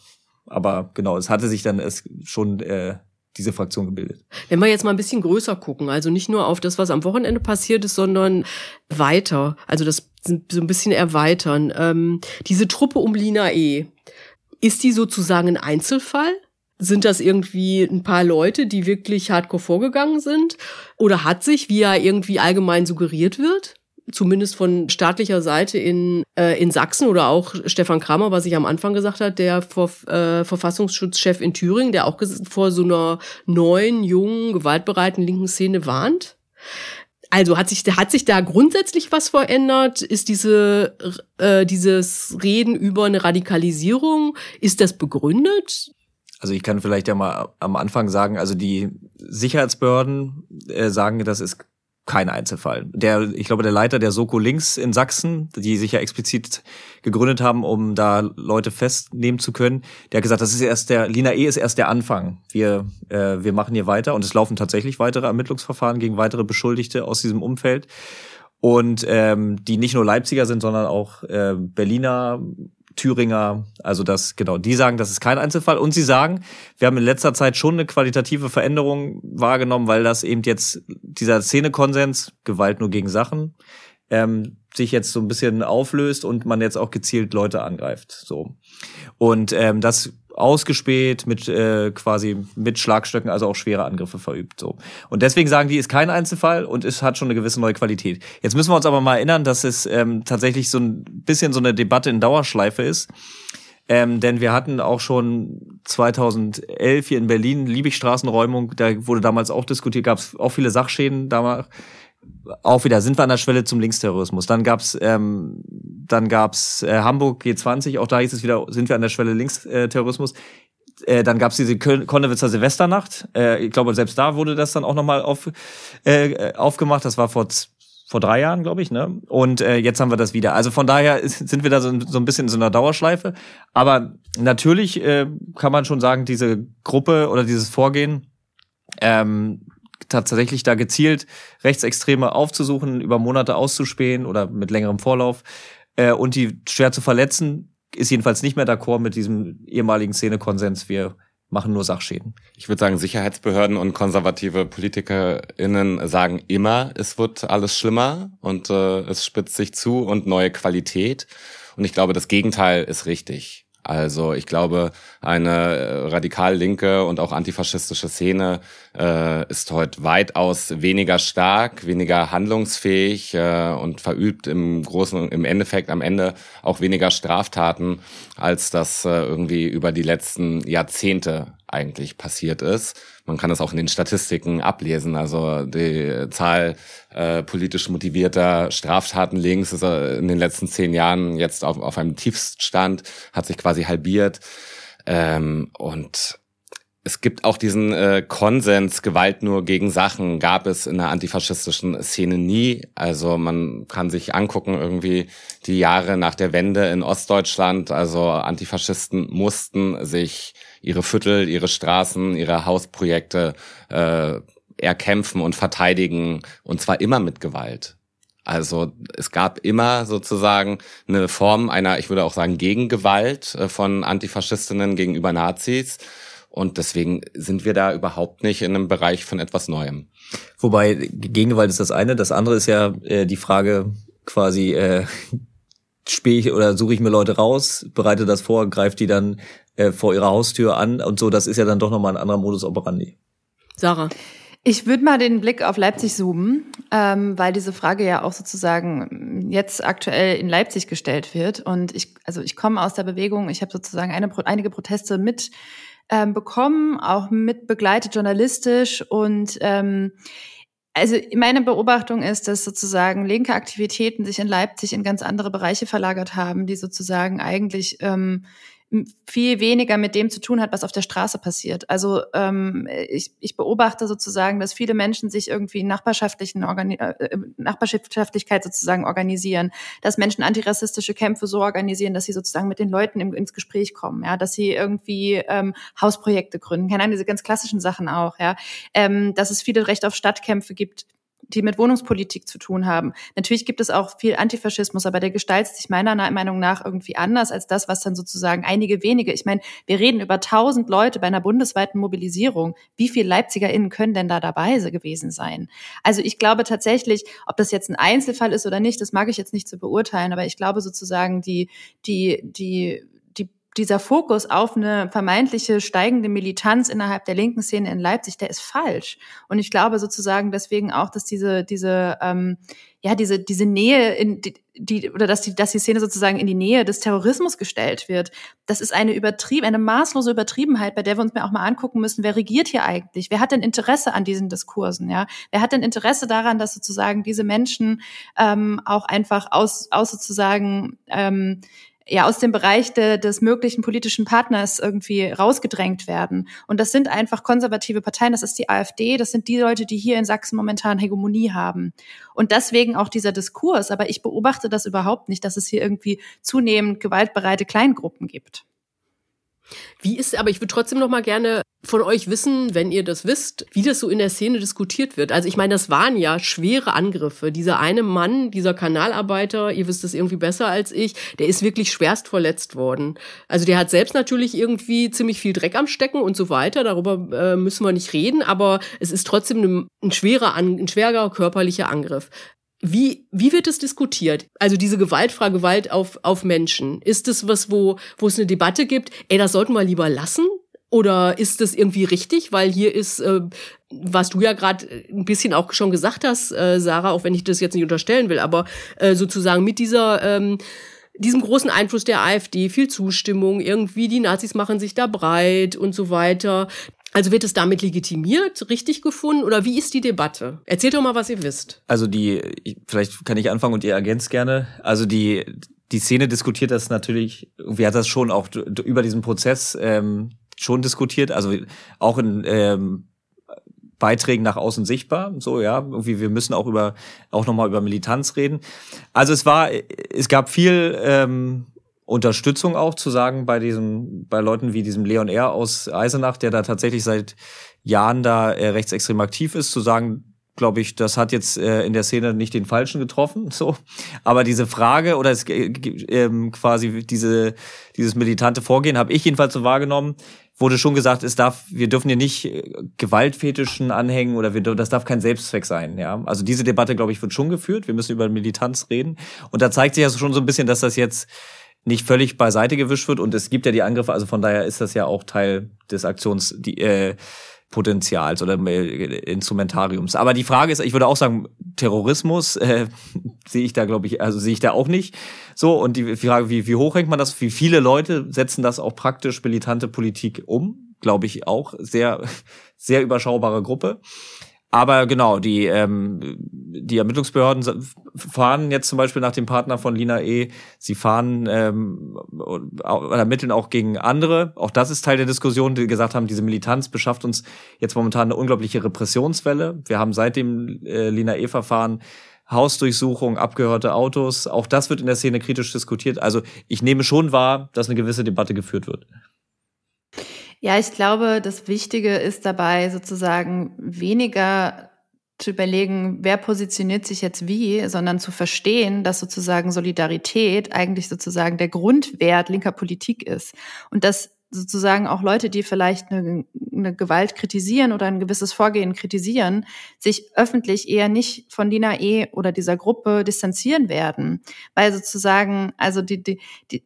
Aber genau, es hatte sich dann es schon äh, diese Fraktion gebildet. Wenn wir jetzt mal ein bisschen größer gucken, also nicht nur auf das, was am Wochenende passiert ist, sondern weiter, also das so ein bisschen erweitern. Ähm, diese Truppe um Lina E., ist die sozusagen ein Einzelfall? Sind das irgendwie ein paar Leute, die wirklich hardcore vorgegangen sind? Oder hat sich, wie ja irgendwie allgemein suggeriert wird, zumindest von staatlicher Seite in, äh, in Sachsen oder auch Stefan Kramer, was ich am Anfang gesagt hat, der Ver, äh, Verfassungsschutzchef in Thüringen, der auch vor so einer neuen, jungen, gewaltbereiten linken Szene warnt. Also hat sich, hat sich da grundsätzlich was verändert? Ist diese, äh, dieses Reden über eine Radikalisierung, ist das begründet? Also ich kann vielleicht ja mal am Anfang sagen, also die Sicherheitsbehörden äh, sagen, das ist kein Einzelfall. Der, ich glaube, der Leiter der Soko Links in Sachsen, die sich ja explizit gegründet haben, um da Leute festnehmen zu können, der hat gesagt, das ist erst der, Lina E ist erst der Anfang. Wir, äh, wir machen hier weiter und es laufen tatsächlich weitere Ermittlungsverfahren gegen weitere Beschuldigte aus diesem Umfeld. Und ähm, die nicht nur Leipziger sind, sondern auch äh, Berliner, Thüringer, also das, genau, die sagen, das ist kein Einzelfall. Und sie sagen, wir haben in letzter Zeit schon eine qualitative Veränderung wahrgenommen, weil das eben jetzt dieser Szenekonsens, Gewalt nur gegen Sachen, ähm, sich jetzt so ein bisschen auflöst und man jetzt auch gezielt Leute angreift. So. Und ähm, das ausgespäht, mit äh, quasi mit Schlagstöcken, also auch schwere Angriffe verübt. So. Und deswegen sagen die, ist kein Einzelfall und es hat schon eine gewisse neue Qualität. Jetzt müssen wir uns aber mal erinnern, dass es ähm, tatsächlich so ein bisschen so eine Debatte in Dauerschleife ist. Ähm, denn wir hatten auch schon 2011 hier in Berlin Liebigstraßenräumung, da wurde damals auch diskutiert, gab es auch viele Sachschäden damals auch wieder sind wir an der Schwelle zum Linksterrorismus. Dann gab's ähm, dann gab's äh, Hamburg G20, auch da hieß es wieder, sind wir an der Schwelle Linksterrorismus. Äh, dann gab's diese Konnewitzer Silvesternacht. Äh, ich glaube, selbst da wurde das dann auch nochmal auf, äh, aufgemacht. Das war vor vor drei Jahren, glaube ich, ne? Und äh, jetzt haben wir das wieder. Also von daher sind wir da so, so ein bisschen in so einer Dauerschleife. Aber natürlich äh, kann man schon sagen, diese Gruppe oder dieses Vorgehen ähm, tatsächlich da gezielt Rechtsextreme aufzusuchen, über Monate auszuspähen oder mit längerem Vorlauf äh, und die schwer zu verletzen, ist jedenfalls nicht mehr d'accord mit diesem ehemaligen Szenekonsens. Wir machen nur Sachschäden. Ich würde sagen, Sicherheitsbehörden und konservative PolitikerInnen sagen immer, es wird alles schlimmer und äh, es spitzt sich zu und neue Qualität. Und ich glaube, das Gegenteil ist richtig. Also ich glaube, eine äh, radikal linke und auch antifaschistische Szene äh, ist heute weitaus weniger stark, weniger handlungsfähig äh, und verübt im großen, im Endeffekt am Ende auch weniger Straftaten, als das äh, irgendwie über die letzten Jahrzehnte eigentlich passiert ist. Man kann das auch in den Statistiken ablesen. Also die Zahl äh, politisch motivierter Straftaten links ist äh, in den letzten zehn Jahren jetzt auf, auf einem Tiefststand, hat sich quasi halbiert. Ähm, und es gibt auch diesen äh, Konsens, Gewalt nur gegen Sachen gab es in der antifaschistischen Szene nie. Also man kann sich angucken, irgendwie die Jahre nach der Wende in Ostdeutschland. Also Antifaschisten mussten sich ihre Viertel, ihre Straßen, ihre Hausprojekte äh, erkämpfen und verteidigen und zwar immer mit Gewalt. Also es gab immer sozusagen eine Form einer, ich würde auch sagen, Gegengewalt äh, von Antifaschistinnen gegenüber Nazis. Und deswegen sind wir da überhaupt nicht in einem Bereich von etwas Neuem. Wobei Gegengewalt ist das eine, das andere ist ja äh, die Frage quasi, äh, spiele ich oder suche ich mir Leute raus, bereite das vor, greife die dann äh, vor ihrer Haustür an und so, das ist ja dann doch nochmal ein anderer Modus operandi. Sarah. Ich würde mal den Blick auf Leipzig zoomen, ähm, weil diese Frage ja auch sozusagen jetzt aktuell in Leipzig gestellt wird. Und ich, also ich komme aus der Bewegung, ich habe sozusagen eine, einige Proteste mit ähm, bekommen, auch mit begleitet journalistisch. Und ähm, also meine Beobachtung ist, dass sozusagen linke Aktivitäten sich in Leipzig in ganz andere Bereiche verlagert haben, die sozusagen eigentlich ähm, viel weniger mit dem zu tun hat, was auf der Straße passiert. Also ähm, ich, ich beobachte sozusagen, dass viele Menschen sich irgendwie in nachbarschaftlichen Organi äh, äh, Nachbarschaftlichkeit sozusagen organisieren, dass Menschen antirassistische Kämpfe so organisieren, dass sie sozusagen mit den Leuten im, ins Gespräch kommen, ja, dass sie irgendwie ähm, Hausprojekte gründen, keine Ahnung, diese ganz klassischen Sachen auch, ja, ähm, dass es viele Recht auf Stadtkämpfe gibt, die mit Wohnungspolitik zu tun haben. Natürlich gibt es auch viel Antifaschismus, aber der gestaltet sich meiner Meinung nach irgendwie anders als das, was dann sozusagen einige wenige, ich meine, wir reden über tausend Leute bei einer bundesweiten Mobilisierung. Wie viele LeipzigerInnen können denn da dabei gewesen sein? Also ich glaube tatsächlich, ob das jetzt ein Einzelfall ist oder nicht, das mag ich jetzt nicht zu beurteilen, aber ich glaube sozusagen, die, die, die dieser Fokus auf eine vermeintliche steigende Militanz innerhalb der linken Szene in Leipzig, der ist falsch. Und ich glaube sozusagen deswegen auch, dass diese, diese, ähm, ja, diese, diese Nähe in die, die, oder dass die, dass die Szene sozusagen in die Nähe des Terrorismus gestellt wird. Das ist eine übertrieben, eine maßlose Übertriebenheit, bei der wir uns mir auch mal angucken müssen, wer regiert hier eigentlich? Wer hat denn Interesse an diesen Diskursen? Ja, wer hat denn Interesse daran, dass sozusagen diese Menschen ähm, auch einfach aus, aus sozusagen ähm, ja aus dem Bereich de, des möglichen politischen Partners irgendwie rausgedrängt werden. Und das sind einfach konservative Parteien, das ist die AfD, das sind die Leute, die hier in Sachsen momentan Hegemonie haben. Und deswegen auch dieser Diskurs. Aber ich beobachte das überhaupt nicht, dass es hier irgendwie zunehmend gewaltbereite Kleingruppen gibt. Wie ist, aber ich würde trotzdem noch mal gerne von euch wissen, wenn ihr das wisst, wie das so in der Szene diskutiert wird. Also ich meine, das waren ja schwere Angriffe. Dieser eine Mann, dieser Kanalarbeiter, ihr wisst es irgendwie besser als ich, der ist wirklich schwerst verletzt worden. Also der hat selbst natürlich irgendwie ziemlich viel Dreck am Stecken und so weiter. Darüber äh, müssen wir nicht reden, aber es ist trotzdem ein, ein schwerer, ein schwerer körperlicher Angriff. Wie, wie wird es diskutiert? Also diese Gewaltfrage, Gewalt auf, auf Menschen. Ist es was, wo, wo es eine Debatte gibt? Ey, das sollten wir lieber lassen? Oder ist das irgendwie richtig? Weil hier ist, äh, was du ja gerade ein bisschen auch schon gesagt hast, äh, Sarah, auch wenn ich das jetzt nicht unterstellen will, aber äh, sozusagen mit dieser ähm, diesem großen Einfluss der AfD, viel Zustimmung, irgendwie die Nazis machen sich da breit und so weiter. Also wird es damit legitimiert, richtig gefunden oder wie ist die Debatte? Erzählt doch mal, was ihr wisst. Also die, vielleicht kann ich anfangen und ihr ergänzt gerne. Also die, die Szene diskutiert das natürlich, wie hat das schon auch über diesen Prozess ähm, schon diskutiert, also auch in ähm, Beiträgen nach außen sichtbar, so ja, irgendwie wir müssen auch über auch nochmal über Militanz reden. Also es war, es gab viel ähm, Unterstützung auch zu sagen bei diesem, bei Leuten wie diesem Leon R. aus Eisenach, der da tatsächlich seit Jahren da äh, rechtsextrem aktiv ist, zu sagen, glaube ich, das hat jetzt äh, in der Szene nicht den Falschen getroffen, so. Aber diese Frage oder es, äh, äh, quasi diese, dieses militante Vorgehen habe ich jedenfalls so wahrgenommen, wurde schon gesagt, es darf, wir dürfen hier nicht äh, Gewaltfetischen anhängen oder wir, das darf kein Selbstzweck sein, ja. Also diese Debatte, glaube ich, wird schon geführt. Wir müssen über Militanz reden. Und da zeigt sich ja schon so ein bisschen, dass das jetzt nicht völlig beiseite gewischt wird und es gibt ja die Angriffe, also von daher ist das ja auch Teil des Aktions, die, äh, Potenzials oder äh, Instrumentariums. Aber die Frage ist, ich würde auch sagen, Terrorismus äh, sehe ich da, glaube ich, also sehe ich da auch nicht so. Und die Frage, wie, wie hoch hängt man das? Wie viele Leute setzen das auch praktisch militante Politik um? Glaube ich auch sehr, sehr überschaubare Gruppe. Aber genau, die, ähm, die Ermittlungsbehörden fahren jetzt zum Beispiel nach dem Partner von Lina E. Sie fahren ähm, ermitteln auch gegen andere. Auch das ist Teil der Diskussion, die gesagt haben, diese Militanz beschafft uns jetzt momentan eine unglaubliche Repressionswelle. Wir haben seit dem äh, Lina E-Verfahren Hausdurchsuchung, abgehörte Autos. Auch das wird in der Szene kritisch diskutiert. Also ich nehme schon wahr, dass eine gewisse Debatte geführt wird. Ja, ich glaube, das Wichtige ist dabei sozusagen weniger zu überlegen, wer positioniert sich jetzt wie, sondern zu verstehen, dass sozusagen Solidarität eigentlich sozusagen der Grundwert linker Politik ist. Und dass sozusagen auch Leute, die vielleicht eine, eine Gewalt kritisieren oder ein gewisses Vorgehen kritisieren, sich öffentlich eher nicht von Lina E. oder dieser Gruppe distanzieren werden. Weil sozusagen, also die, die, die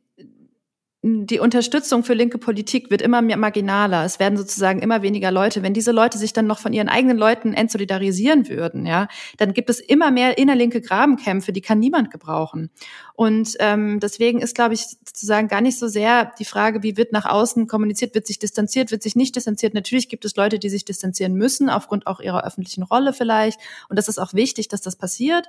die Unterstützung für linke Politik wird immer mehr marginaler. Es werden sozusagen immer weniger Leute. Wenn diese Leute sich dann noch von ihren eigenen Leuten entsolidarisieren würden, ja, dann gibt es immer mehr innerlinke Grabenkämpfe, die kann niemand gebrauchen. Und ähm, deswegen ist, glaube ich, sozusagen gar nicht so sehr die Frage, wie wird nach außen kommuniziert, wird sich distanziert, wird sich nicht distanziert. Natürlich gibt es Leute, die sich distanzieren müssen, aufgrund auch ihrer öffentlichen Rolle vielleicht. Und das ist auch wichtig, dass das passiert.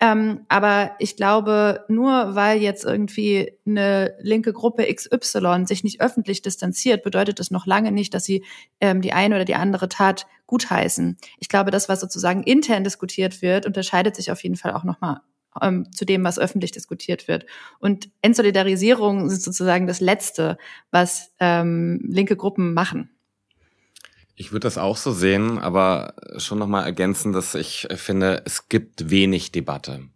Ähm, aber ich glaube, nur weil jetzt irgendwie eine linke Gruppe XY sich nicht öffentlich distanziert, bedeutet das noch lange nicht, dass sie ähm, die eine oder die andere Tat gutheißen. Ich glaube, das, was sozusagen intern diskutiert wird, unterscheidet sich auf jeden Fall auch nochmal ähm, zu dem, was öffentlich diskutiert wird. Und Entsolidarisierung ist sozusagen das Letzte, was ähm, linke Gruppen machen. Ich würde das auch so sehen, aber schon nochmal ergänzen, dass ich finde, es gibt wenig Debatte.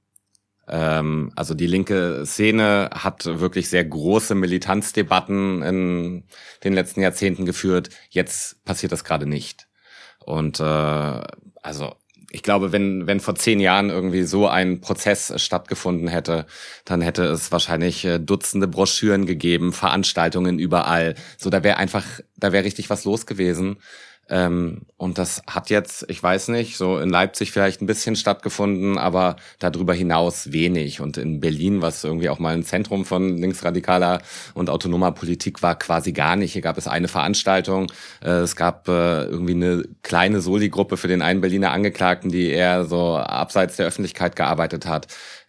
Ähm, also die linke Szene hat wirklich sehr große Militanzdebatten in den letzten Jahrzehnten geführt. Jetzt passiert das gerade nicht. Und äh, also ich glaube, wenn, wenn vor zehn Jahren irgendwie so ein Prozess stattgefunden hätte, dann hätte es wahrscheinlich äh, Dutzende Broschüren gegeben, Veranstaltungen überall. So, da wäre einfach, da wäre richtig was los gewesen. Ähm, und das hat jetzt, ich weiß nicht, so in Leipzig vielleicht ein bisschen stattgefunden, aber darüber hinaus wenig. Und in Berlin, was irgendwie auch mal ein Zentrum von linksradikaler und autonomer Politik war, quasi gar nicht. Hier gab es eine Veranstaltung, äh, es gab äh, irgendwie eine kleine Soli-Gruppe für den einen Berliner Angeklagten, die eher so abseits der Öffentlichkeit gearbeitet hat.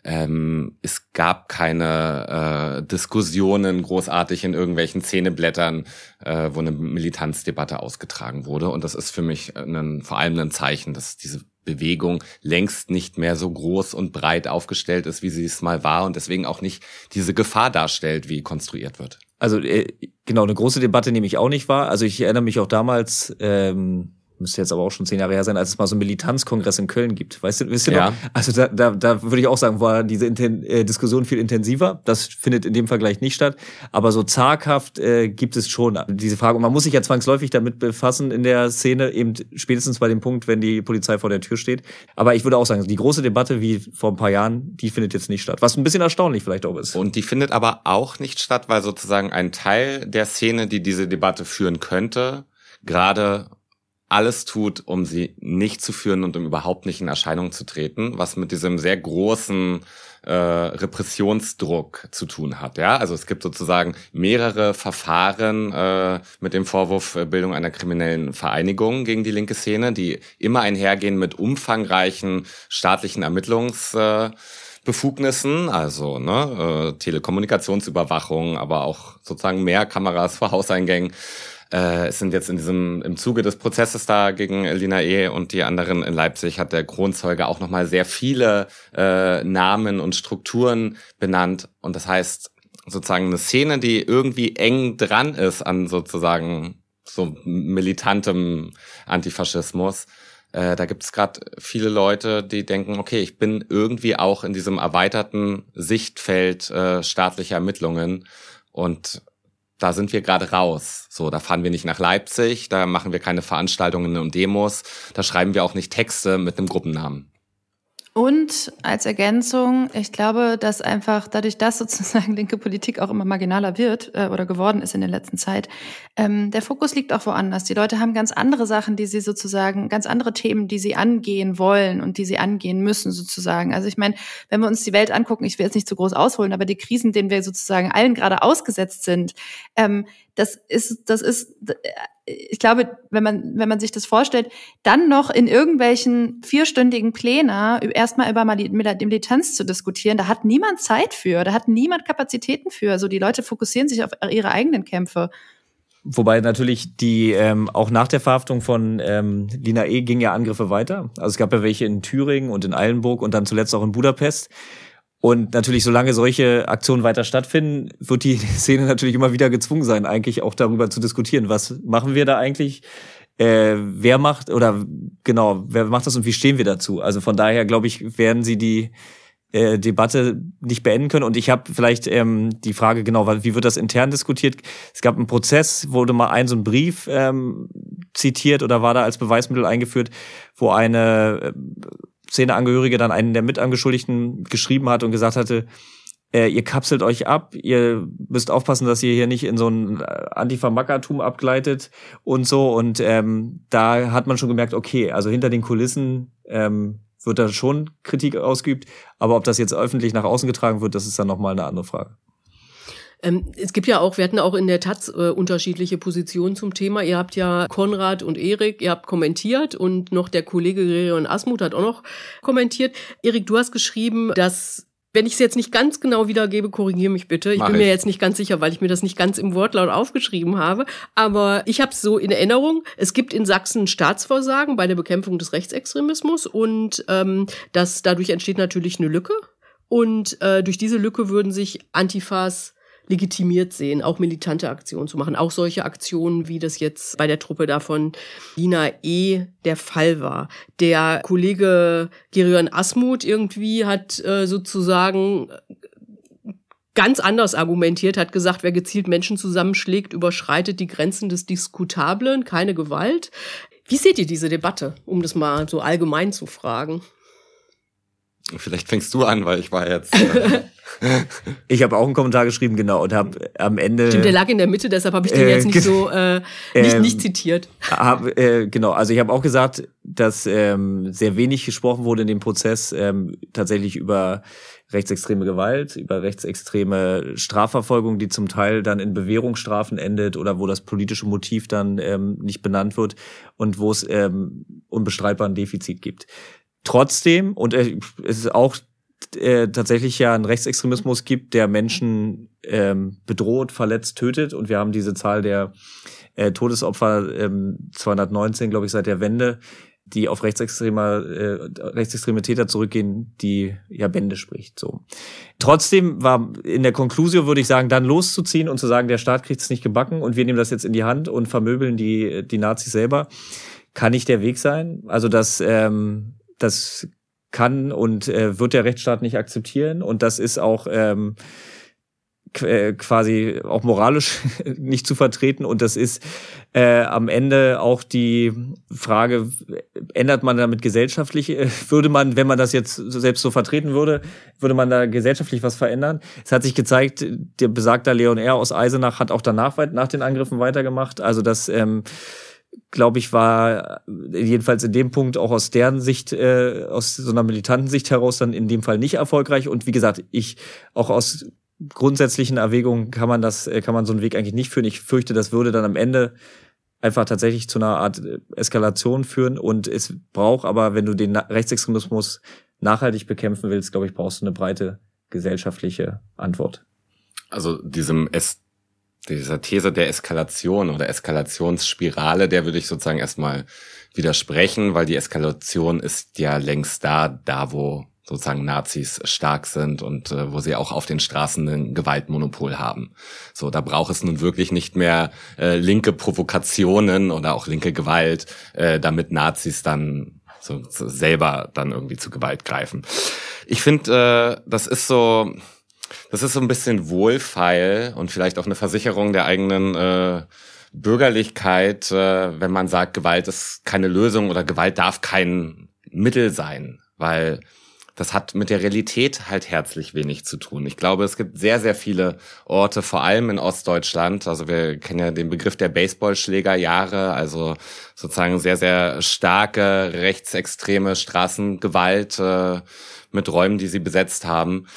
Ähm, es gab keine äh, Diskussionen großartig in irgendwelchen Szeneblättern, äh, wo eine Militanzdebatte ausgetragen wurde. Und das ist für mich ein, vor allem ein Zeichen, dass diese Bewegung längst nicht mehr so groß und breit aufgestellt ist, wie sie es mal war und deswegen auch nicht diese Gefahr darstellt, wie konstruiert wird. Also äh, genau, eine große Debatte nehme ich auch nicht wahr. Also ich erinnere mich auch damals, ähm, müsste jetzt aber auch schon zehn Jahre her sein, als es mal so einen Militanzkongress in Köln gibt. Weißt du, wisst ihr ja. noch? Also da, da, da würde ich auch sagen, war diese Inten äh, Diskussion viel intensiver. Das findet in dem Vergleich nicht statt. Aber so zaghaft äh, gibt es schon diese Frage. Und man muss sich ja zwangsläufig damit befassen in der Szene, eben spätestens bei dem Punkt, wenn die Polizei vor der Tür steht. Aber ich würde auch sagen, die große Debatte wie vor ein paar Jahren, die findet jetzt nicht statt. Was ein bisschen erstaunlich vielleicht auch ist. Und die findet aber auch nicht statt, weil sozusagen ein Teil der Szene, die diese Debatte führen könnte, gerade alles tut, um sie nicht zu führen und um überhaupt nicht in Erscheinung zu treten, was mit diesem sehr großen äh, Repressionsdruck zu tun hat. Ja, also es gibt sozusagen mehrere Verfahren äh, mit dem Vorwurf äh, Bildung einer kriminellen Vereinigung gegen die linke Szene, die immer einhergehen mit umfangreichen staatlichen Ermittlungs äh, Befugnissen, also ne, äh, Telekommunikationsüberwachung, aber auch sozusagen mehr Kameras vor Hauseingängen äh, es sind jetzt in diesem, im Zuge des Prozesses da gegen Lina E. und die anderen in Leipzig hat der Kronzeuge auch nochmal sehr viele äh, Namen und Strukturen benannt. Und das heißt, sozusagen eine Szene, die irgendwie eng dran ist an sozusagen so militantem Antifaschismus. Äh, da gibt es gerade viele Leute, die denken, okay, ich bin irgendwie auch in diesem erweiterten Sichtfeld äh, staatlicher Ermittlungen und da sind wir gerade raus. So, da fahren wir nicht nach Leipzig, da machen wir keine Veranstaltungen und Demos, da schreiben wir auch nicht Texte mit einem Gruppennamen. Und als Ergänzung, ich glaube, dass einfach dadurch, dass sozusagen linke Politik auch immer marginaler wird äh, oder geworden ist in der letzten Zeit, ähm, der Fokus liegt auch woanders. Die Leute haben ganz andere Sachen, die sie sozusagen, ganz andere Themen, die sie angehen wollen und die sie angehen müssen sozusagen. Also ich meine, wenn wir uns die Welt angucken, ich will jetzt nicht zu groß ausholen, aber die Krisen, denen wir sozusagen allen gerade ausgesetzt sind, ähm, das ist, das ist, ich glaube, wenn man, wenn man sich das vorstellt, dann noch in irgendwelchen vierstündigen Pläne erstmal über Militanz zu diskutieren, da hat niemand Zeit für, da hat niemand Kapazitäten für. Also die Leute fokussieren sich auf ihre eigenen Kämpfe. Wobei natürlich die ähm, auch nach der Verhaftung von ähm, Lina E. ging ja Angriffe weiter. Also es gab ja welche in Thüringen und in Eilenburg und dann zuletzt auch in Budapest. Und natürlich, solange solche Aktionen weiter stattfinden, wird die Szene natürlich immer wieder gezwungen sein, eigentlich auch darüber zu diskutieren. Was machen wir da eigentlich? Äh, wer macht oder genau, wer macht das und wie stehen wir dazu? Also von daher glaube ich, werden sie die äh, Debatte nicht beenden können. Und ich habe vielleicht ähm, die Frage genau, wie wird das intern diskutiert? Es gab einen Prozess, wurde mal ein so ein Brief ähm, zitiert oder war da als Beweismittel eingeführt, wo eine äh, Szeneangehörige dann einen der Mitangeschuldigten geschrieben hat und gesagt hatte, äh, ihr kapselt euch ab, ihr müsst aufpassen, dass ihr hier nicht in so ein äh, Antifa-Mackertum abgleitet und so. Und ähm, da hat man schon gemerkt, okay, also hinter den Kulissen ähm, wird da schon Kritik ausgeübt, aber ob das jetzt öffentlich nach außen getragen wird, das ist dann nochmal eine andere Frage. Ähm, es gibt ja auch, wir hatten auch in der Taz äh, unterschiedliche Positionen zum Thema. Ihr habt ja Konrad und Erik, ihr habt kommentiert und noch der Kollege Gerion Asmuth hat auch noch kommentiert. Erik, du hast geschrieben, dass wenn ich es jetzt nicht ganz genau wiedergebe, korrigiere mich bitte. Ich Mach bin ich. mir jetzt nicht ganz sicher, weil ich mir das nicht ganz im Wortlaut aufgeschrieben habe. Aber ich habe es so in Erinnerung. Es gibt in Sachsen Staatsversagen bei der Bekämpfung des Rechtsextremismus und ähm, das dadurch entsteht natürlich eine Lücke. Und äh, durch diese Lücke würden sich Antifas legitimiert sehen, auch militante Aktionen zu machen. Auch solche Aktionen, wie das jetzt bei der Truppe da von Lina E. der Fall war. Der Kollege Gerion Asmuth irgendwie hat äh, sozusagen ganz anders argumentiert, hat gesagt, wer gezielt Menschen zusammenschlägt, überschreitet die Grenzen des Diskutablen, keine Gewalt. Wie seht ihr diese Debatte, um das mal so allgemein zu fragen? Vielleicht fängst du an, weil ich war jetzt. Äh ich habe auch einen Kommentar geschrieben, genau, und habe am Ende. Stimmt, der lag in der Mitte, deshalb habe ich den äh, jetzt nicht so äh, nicht, ähm, nicht zitiert. Hab, äh, genau, also ich habe auch gesagt, dass ähm, sehr wenig gesprochen wurde in dem Prozess ähm, tatsächlich über rechtsextreme Gewalt, über rechtsextreme Strafverfolgung, die zum Teil dann in Bewährungsstrafen endet oder wo das politische Motiv dann ähm, nicht benannt wird und wo es ähm, unbestreitbar ein Defizit gibt. Trotzdem, und äh, es ist auch äh, tatsächlich ja ein Rechtsextremismus gibt, der Menschen ähm, bedroht, verletzt, tötet. Und wir haben diese Zahl der äh, Todesopfer ähm, 219, glaube ich, seit der Wende, die auf rechtsextremer, äh, rechtsextreme Täter zurückgehen, die ja Bände spricht. So. Trotzdem war in der Konklusion, würde ich sagen, dann loszuziehen und zu sagen, der Staat kriegt es nicht gebacken und wir nehmen das jetzt in die Hand und vermöbeln die, die Nazis selber, kann nicht der Weg sein. Also das, ähm, das kann und äh, wird der Rechtsstaat nicht akzeptieren und das ist auch ähm, äh, quasi auch moralisch nicht zu vertreten und das ist äh, am Ende auch die Frage, ändert man damit gesellschaftlich, äh, würde man, wenn man das jetzt selbst so vertreten würde, würde man da gesellschaftlich was verändern? Es hat sich gezeigt, der besagter Leon R. aus Eisenach hat auch danach nach den Angriffen weitergemacht, also das ähm, glaube ich, war jedenfalls in dem Punkt auch aus deren Sicht, äh, aus so einer militanten Sicht heraus dann in dem Fall nicht erfolgreich. Und wie gesagt, ich auch aus grundsätzlichen Erwägungen kann man das, äh, kann man so einen Weg eigentlich nicht führen. Ich fürchte, das würde dann am Ende einfach tatsächlich zu einer Art äh, Eskalation führen. Und es braucht aber, wenn du den Rechtsextremismus nachhaltig bekämpfen willst, glaube ich, brauchst du eine breite gesellschaftliche Antwort. Also diesem es dieser These der Eskalation oder Eskalationsspirale, der würde ich sozusagen erstmal widersprechen, weil die Eskalation ist ja längst da, da wo sozusagen Nazis stark sind und äh, wo sie auch auf den Straßen ein Gewaltmonopol haben. So, da braucht es nun wirklich nicht mehr äh, linke Provokationen oder auch linke Gewalt, äh, damit Nazis dann so, so selber dann irgendwie zu Gewalt greifen. Ich finde, äh, das ist so, das ist so ein bisschen wohlfeil und vielleicht auch eine Versicherung der eigenen äh, Bürgerlichkeit, äh, wenn man sagt, Gewalt ist keine Lösung oder Gewalt darf kein Mittel sein, weil das hat mit der Realität halt herzlich wenig zu tun. Ich glaube, es gibt sehr, sehr viele Orte, vor allem in Ostdeutschland. Also wir kennen ja den Begriff der Baseballschlägerjahre, also sozusagen sehr, sehr starke rechtsextreme Straßengewalt äh, mit Räumen, die sie besetzt haben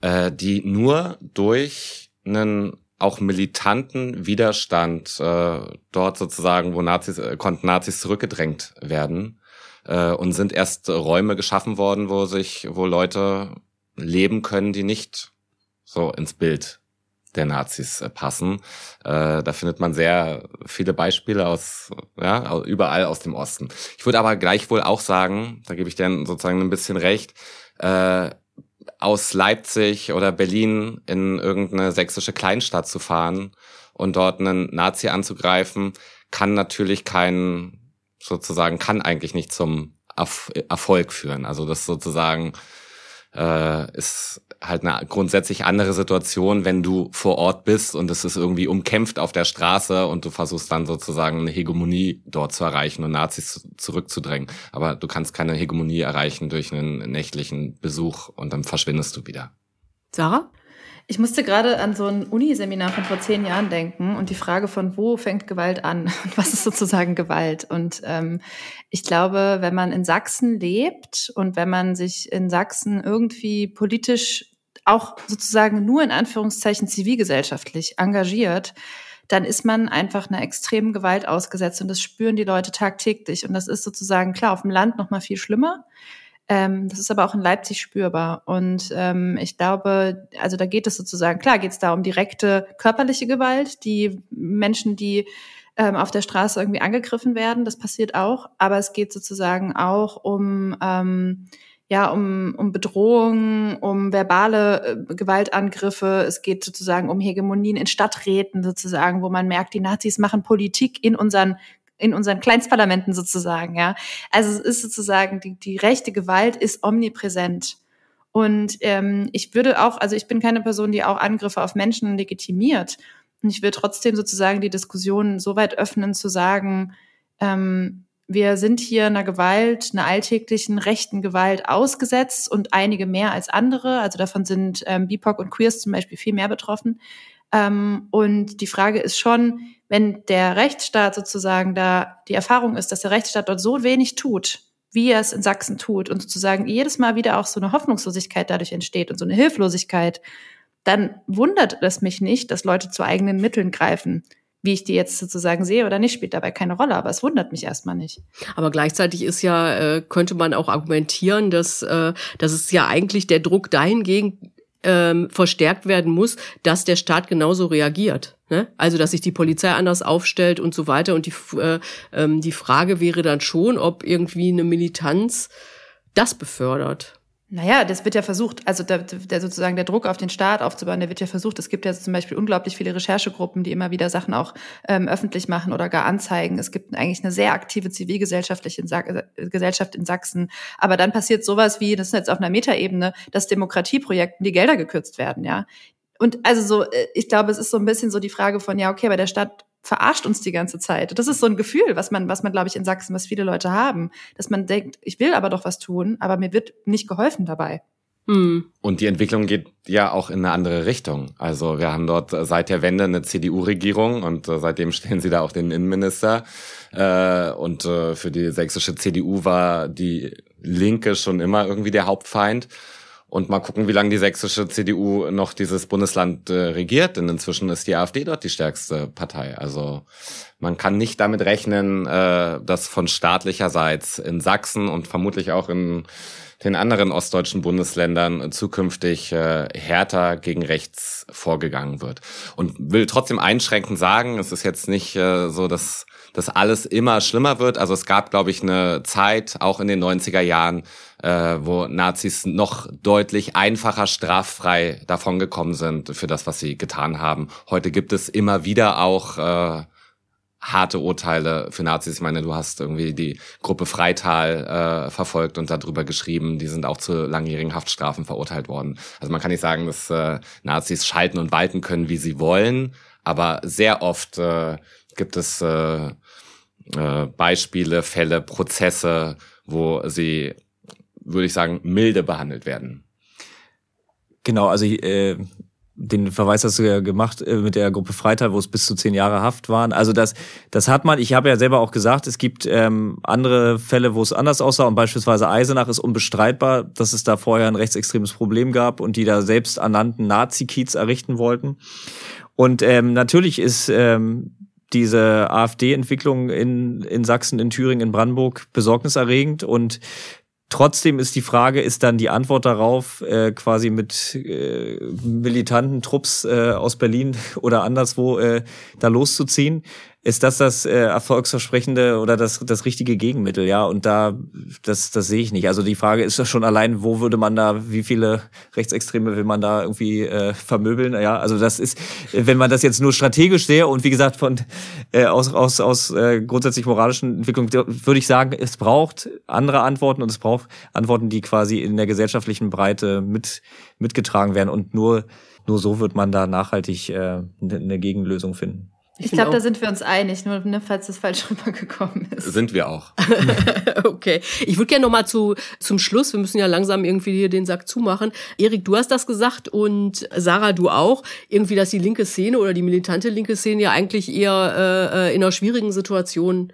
äh, die nur durch einen auch militanten Widerstand äh, dort sozusagen, wo Nazis äh, konnten Nazis zurückgedrängt werden äh, und sind erst Räume geschaffen worden, wo sich, wo Leute leben können, die nicht so ins Bild der Nazis äh, passen. Äh, da findet man sehr viele Beispiele aus, ja, überall aus dem Osten. Ich würde aber gleichwohl auch sagen, da gebe ich dir sozusagen ein bisschen recht, äh, aus Leipzig oder Berlin in irgendeine sächsische Kleinstadt zu fahren und dort einen Nazi anzugreifen, kann natürlich kein, sozusagen, kann eigentlich nicht zum Erfolg führen. Also das sozusagen äh, ist halt eine grundsätzlich andere Situation, wenn du vor Ort bist und es ist irgendwie umkämpft auf der Straße und du versuchst dann sozusagen eine Hegemonie dort zu erreichen und Nazis zurückzudrängen. Aber du kannst keine Hegemonie erreichen durch einen nächtlichen Besuch und dann verschwindest du wieder. Sarah? Ich musste gerade an so ein Uniseminar von vor zehn Jahren denken und die Frage von wo fängt Gewalt an und was ist sozusagen Gewalt. Und ähm, ich glaube, wenn man in Sachsen lebt und wenn man sich in Sachsen irgendwie politisch auch sozusagen nur in Anführungszeichen zivilgesellschaftlich engagiert, dann ist man einfach einer extremen Gewalt ausgesetzt und das spüren die Leute tagtäglich. Und das ist sozusagen klar auf dem Land noch mal viel schlimmer. Ähm, das ist aber auch in Leipzig spürbar. Und ähm, ich glaube, also da geht es sozusagen, klar geht es da um direkte körperliche Gewalt, die Menschen, die ähm, auf der Straße irgendwie angegriffen werden, das passiert auch. Aber es geht sozusagen auch um ähm, ja, um, um Bedrohungen, um verbale äh, Gewaltangriffe. Es geht sozusagen um Hegemonien in Stadträten sozusagen, wo man merkt, die Nazis machen Politik in unseren in unseren Kleinstparlamenten sozusagen, ja. Also es ist sozusagen, die, die rechte Gewalt ist omnipräsent. Und ähm, ich würde auch, also ich bin keine Person, die auch Angriffe auf Menschen legitimiert. Und ich will trotzdem sozusagen die Diskussion so weit öffnen, zu sagen, ähm, wir sind hier einer Gewalt, einer alltäglichen rechten Gewalt ausgesetzt und einige mehr als andere. Also davon sind ähm, BIPOC und Queers zum Beispiel viel mehr betroffen. Ähm, und die Frage ist schon, wenn der Rechtsstaat sozusagen da die Erfahrung ist, dass der Rechtsstaat dort so wenig tut, wie er es in Sachsen tut und sozusagen jedes Mal wieder auch so eine Hoffnungslosigkeit dadurch entsteht und so eine Hilflosigkeit, dann wundert es mich nicht, dass Leute zu eigenen Mitteln greifen wie ich die jetzt sozusagen sehe oder nicht, spielt dabei keine Rolle. Aber es wundert mich erstmal nicht. Aber gleichzeitig ist ja, äh, könnte man auch argumentieren, dass, äh, dass es ja eigentlich der Druck dahingehend ähm, verstärkt werden muss, dass der Staat genauso reagiert. Ne? Also dass sich die Polizei anders aufstellt und so weiter. Und die, äh, ähm, die Frage wäre dann schon, ob irgendwie eine Militanz das befördert. Naja, das wird ja versucht, also der, der sozusagen der Druck auf den Staat aufzubauen, der wird ja versucht. Es gibt ja zum Beispiel unglaublich viele Recherchegruppen, die immer wieder Sachen auch ähm, öffentlich machen oder gar anzeigen. Es gibt eigentlich eine sehr aktive zivilgesellschaftliche in äh, Gesellschaft in Sachsen. Aber dann passiert sowas wie, das ist jetzt auf einer Metaebene, dass Demokratieprojekten die Gelder gekürzt werden, ja. Und also so, äh, ich glaube, es ist so ein bisschen so die Frage von, ja, okay, bei der Stadt verarscht uns die ganze Zeit. Das ist so ein Gefühl, was man, was man, glaube ich, in Sachsen, was viele Leute haben, dass man denkt, ich will aber doch was tun, aber mir wird nicht geholfen dabei. Hm. Und die Entwicklung geht ja auch in eine andere Richtung. Also wir haben dort seit der Wende eine CDU-Regierung und äh, seitdem stellen sie da auch den Innenminister. Äh, und äh, für die sächsische CDU war die Linke schon immer irgendwie der Hauptfeind. Und mal gucken, wie lange die sächsische CDU noch dieses Bundesland äh, regiert, denn inzwischen ist die AfD dort die stärkste Partei. Also man kann nicht damit rechnen, äh, dass von staatlicherseits in Sachsen und vermutlich auch in den anderen ostdeutschen Bundesländern zukünftig äh, härter gegen rechts vorgegangen wird. Und will trotzdem einschränkend sagen, es ist jetzt nicht äh, so, dass das alles immer schlimmer wird. Also es gab, glaube ich, eine Zeit, auch in den 90er Jahren, äh, wo Nazis noch deutlich einfacher straffrei davongekommen sind für das, was sie getan haben. Heute gibt es immer wieder auch äh, harte Urteile für Nazis. Ich meine, du hast irgendwie die Gruppe Freital äh, verfolgt und darüber geschrieben. Die sind auch zu langjährigen Haftstrafen verurteilt worden. Also man kann nicht sagen, dass äh, Nazis schalten und walten können, wie sie wollen, aber sehr oft äh, gibt es äh, äh, Beispiele, Fälle, Prozesse, wo sie, würde ich sagen, milde behandelt werden. Genau, also äh, den Verweis hast du ja gemacht äh, mit der Gruppe Freital, wo es bis zu zehn Jahre Haft waren. Also das, das hat man, ich habe ja selber auch gesagt, es gibt ähm, andere Fälle, wo es anders aussah und beispielsweise Eisenach ist unbestreitbar, dass es da vorher ein rechtsextremes Problem gab und die da selbst ernannten Nazi-Kiez errichten wollten. Und ähm, natürlich ist ähm, diese AfD-Entwicklung in, in Sachsen, in Thüringen, in Brandenburg besorgniserregend und Trotzdem ist die Frage, ist dann die Antwort darauf, äh, quasi mit äh, militanten Trupps äh, aus Berlin oder anderswo äh, da loszuziehen? Ist das das äh, erfolgsversprechende oder das das richtige Gegenmittel, ja? Und da das das sehe ich nicht. Also die Frage ist ja schon allein, wo würde man da, wie viele Rechtsextreme will man da irgendwie äh, vermöbeln? Ja, also das ist, wenn man das jetzt nur strategisch sehe und wie gesagt von äh, aus aus aus äh, grundsätzlich moralischen Entwicklung würde ich sagen, es braucht andere Antworten und es braucht Antworten, die quasi in der gesellschaftlichen Breite mit mitgetragen werden und nur nur so wird man da nachhaltig äh, eine Gegenlösung finden. Ich, glaube, da sind wir uns einig, nur ne, falls das falsch rübergekommen ist. Sind wir auch. okay. Ich würde gerne noch mal zu, zum Schluss, wir müssen ja langsam irgendwie hier den Sack zumachen. Erik, du hast das gesagt und Sarah, du auch. Irgendwie, dass die linke Szene oder die militante linke Szene ja eigentlich eher äh, in einer schwierigen Situation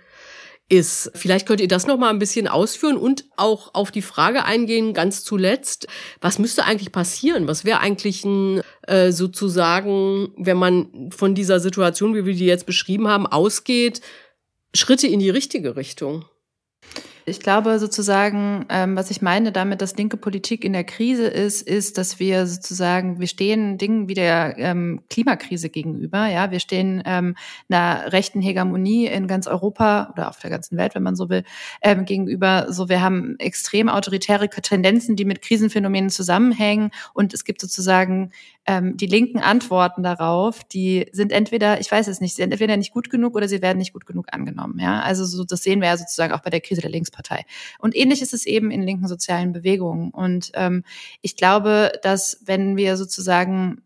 ist. Vielleicht könnt ihr das noch mal ein bisschen ausführen und auch auf die Frage eingehen, ganz zuletzt, was müsste eigentlich passieren? Was wäre eigentlich ein äh, sozusagen, wenn man von dieser Situation, wie wir die jetzt beschrieben haben, ausgeht, Schritte in die richtige Richtung? Ich glaube sozusagen, ähm, was ich meine damit, dass linke Politik in der Krise ist, ist, dass wir sozusagen, wir stehen Dingen wie der ähm, Klimakrise gegenüber. Ja, wir stehen ähm, einer rechten Hegemonie in ganz Europa oder auf der ganzen Welt, wenn man so will, ähm, gegenüber. So, wir haben extrem autoritäre Tendenzen, die mit Krisenphänomenen zusammenhängen und es gibt sozusagen ähm, die linken Antworten darauf, die sind entweder, ich weiß es nicht, sie sind entweder nicht gut genug oder sie werden nicht gut genug angenommen. Ja, also so, das sehen wir ja sozusagen auch bei der Krise der Linkspartei. Und ähnlich ist es eben in linken sozialen Bewegungen. Und ähm, ich glaube, dass wenn wir sozusagen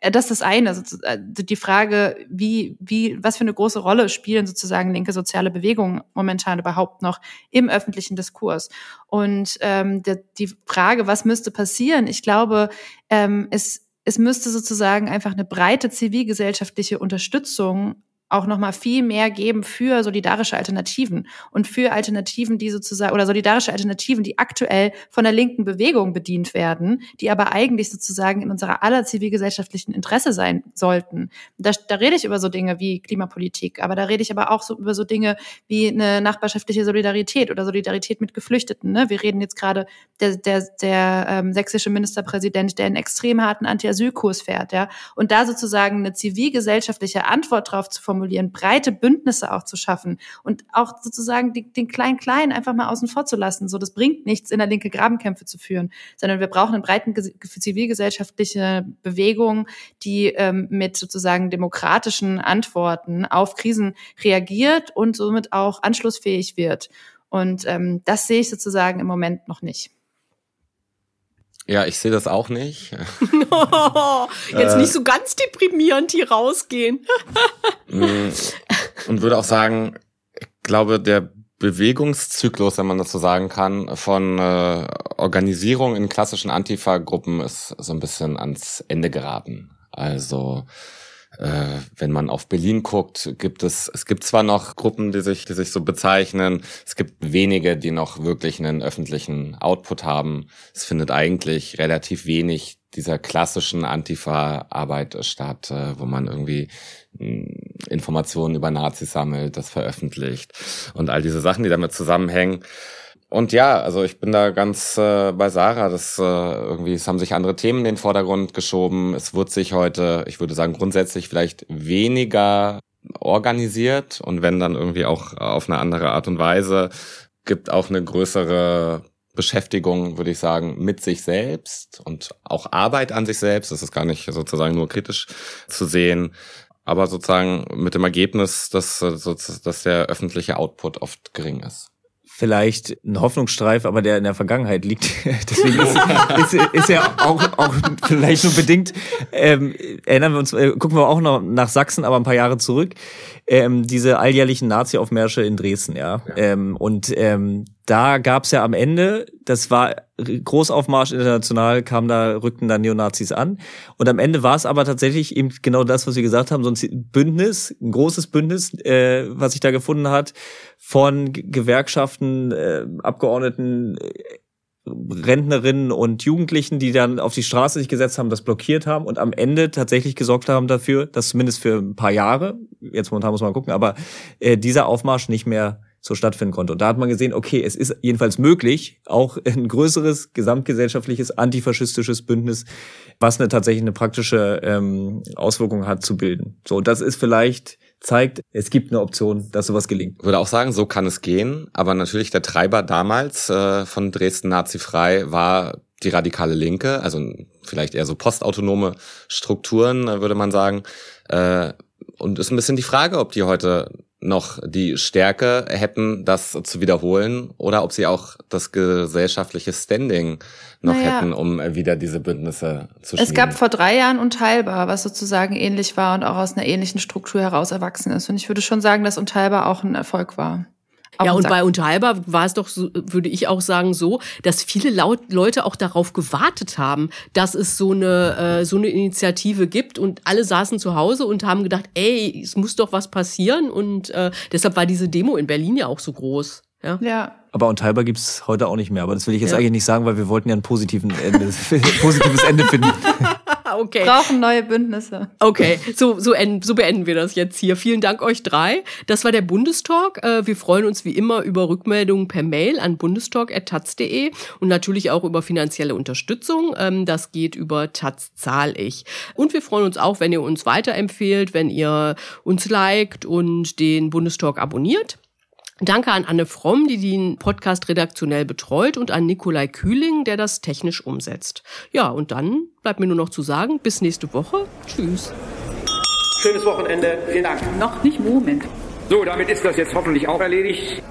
äh, das ist das eine, äh, die Frage, wie, wie, was für eine große Rolle spielen sozusagen linke soziale Bewegungen momentan überhaupt noch im öffentlichen Diskurs? Und ähm, die, die Frage, was müsste passieren? Ich glaube, ähm, es, es müsste sozusagen einfach eine breite zivilgesellschaftliche Unterstützung auch noch mal viel mehr geben für solidarische Alternativen und für Alternativen, die sozusagen oder solidarische Alternativen, die aktuell von der linken Bewegung bedient werden, die aber eigentlich sozusagen in unserer aller zivilgesellschaftlichen Interesse sein sollten. Da, da rede ich über so Dinge wie Klimapolitik, aber da rede ich aber auch so über so Dinge wie eine nachbarschaftliche Solidarität oder Solidarität mit Geflüchteten. Ne? Wir reden jetzt gerade der der der ähm, sächsische Ministerpräsident, der einen extrem harten Anti-Asyl-Kurs fährt, ja, und da sozusagen eine zivilgesellschaftliche Antwort drauf zu formulieren formulieren, breite Bündnisse auch zu schaffen und auch sozusagen die, den kleinen Kleinen einfach mal außen vor zu lassen. So, das bringt nichts, in der linke Grabenkämpfe zu führen, sondern wir brauchen eine breiten zivilgesellschaftliche Bewegung, die ähm, mit sozusagen demokratischen Antworten auf Krisen reagiert und somit auch anschlussfähig wird. Und ähm, das sehe ich sozusagen im Moment noch nicht. Ja, ich sehe das auch nicht. Jetzt äh, nicht so ganz deprimierend hier rausgehen. Mm, und würde auch sagen, ich glaube, der Bewegungszyklus, wenn man das so sagen kann, von äh, Organisierung in klassischen Antifa-Gruppen ist so ein bisschen ans Ende geraten. Also äh, wenn man auf Berlin guckt, gibt es, es gibt zwar noch Gruppen, die sich, die sich so bezeichnen, es gibt wenige, die noch wirklich einen öffentlichen Output haben. Es findet eigentlich relativ wenig dieser klassischen Antifa-Arbeit statt, äh, wo man irgendwie hm, Informationen über Nazis sammelt, das veröffentlicht und all diese Sachen, die damit zusammenhängen. Und ja, also ich bin da ganz äh, bei Sarah. Das äh, irgendwie, es haben sich andere Themen in den Vordergrund geschoben. Es wird sich heute, ich würde sagen, grundsätzlich vielleicht weniger organisiert und wenn dann irgendwie auch auf eine andere Art und Weise gibt auch eine größere Beschäftigung, würde ich sagen, mit sich selbst und auch Arbeit an sich selbst. Das ist gar nicht sozusagen nur kritisch zu sehen, aber sozusagen mit dem Ergebnis, dass, dass der öffentliche Output oft gering ist vielleicht ein Hoffnungsstreif, aber der in der Vergangenheit liegt. Deswegen ist, ist, ist er auch, auch vielleicht nur bedingt. Ähm, erinnern wir uns, äh, gucken wir auch noch nach Sachsen, aber ein paar Jahre zurück. Ähm, diese alljährlichen Nazi-Aufmärsche in Dresden, ja. ja. Ähm, und ähm, da gab's ja am Ende, das war Großaufmarsch international, kam da, rückten da Neonazis an. Und am Ende war es aber tatsächlich eben genau das, was wir gesagt haben, so ein Bündnis, ein großes Bündnis, äh, was sich da gefunden hat, von Gewerkschaften, äh, Abgeordneten, äh, Rentnerinnen und Jugendlichen, die dann auf die Straße sich gesetzt haben, das blockiert haben und am Ende tatsächlich gesorgt haben dafür, dass zumindest für ein paar Jahre, jetzt momentan muss man gucken, aber äh, dieser Aufmarsch nicht mehr so stattfinden konnte. Und da hat man gesehen, okay, es ist jedenfalls möglich, auch ein größeres gesamtgesellschaftliches antifaschistisches Bündnis, was eine tatsächlich eine praktische ähm, Auswirkung hat, zu bilden. So, das ist vielleicht zeigt, es gibt eine Option, dass sowas gelingt. Ich würde auch sagen, so kann es gehen. Aber natürlich der Treiber damals äh, von Dresden Nazi-frei war die radikale Linke, also vielleicht eher so postautonome Strukturen, äh, würde man sagen. Äh, und ist ein bisschen die Frage, ob die heute noch die Stärke hätten, das zu wiederholen oder ob sie auch das gesellschaftliche Standing noch naja. hätten, um wieder diese Bündnisse zu schmieden. Es gab vor drei Jahren Unteilbar, was sozusagen ähnlich war und auch aus einer ähnlichen Struktur heraus erwachsen ist. Und ich würde schon sagen, dass Unteilbar auch ein Erfolg war ja, und bei Unterhalber war es doch, so, würde ich auch sagen, so, dass viele Laut Leute auch darauf gewartet haben, dass es so eine, äh, so eine Initiative gibt und alle saßen zu Hause und haben gedacht, ey, es muss doch was passieren und äh, deshalb war diese Demo in Berlin ja auch so groß. Ja. ja. Aber Unteilbar gibt's heute auch nicht mehr. Aber das will ich jetzt ja. eigentlich nicht sagen, weil wir wollten ja ein positiven Ende, positives Ende finden. okay. Brauchen neue Bündnisse. Okay, so, so, enden, so beenden wir das jetzt hier. Vielen Dank euch drei. Das war der Bundestalk. Äh, wir freuen uns wie immer über Rückmeldungen per Mail an bundestalk.taz.de und natürlich auch über finanzielle Unterstützung. Ähm, das geht über Taz zahl ich. Und wir freuen uns auch, wenn ihr uns weiterempfehlt, wenn ihr uns liked und den Bundestalk abonniert. Danke an Anne Fromm, die den Podcast redaktionell betreut und an Nikolai Kühling, der das technisch umsetzt. Ja, und dann bleibt mir nur noch zu sagen, bis nächste Woche. Tschüss. Schönes Wochenende. Vielen Dank. Noch nicht Moment. So, damit ist das jetzt hoffentlich auch erledigt.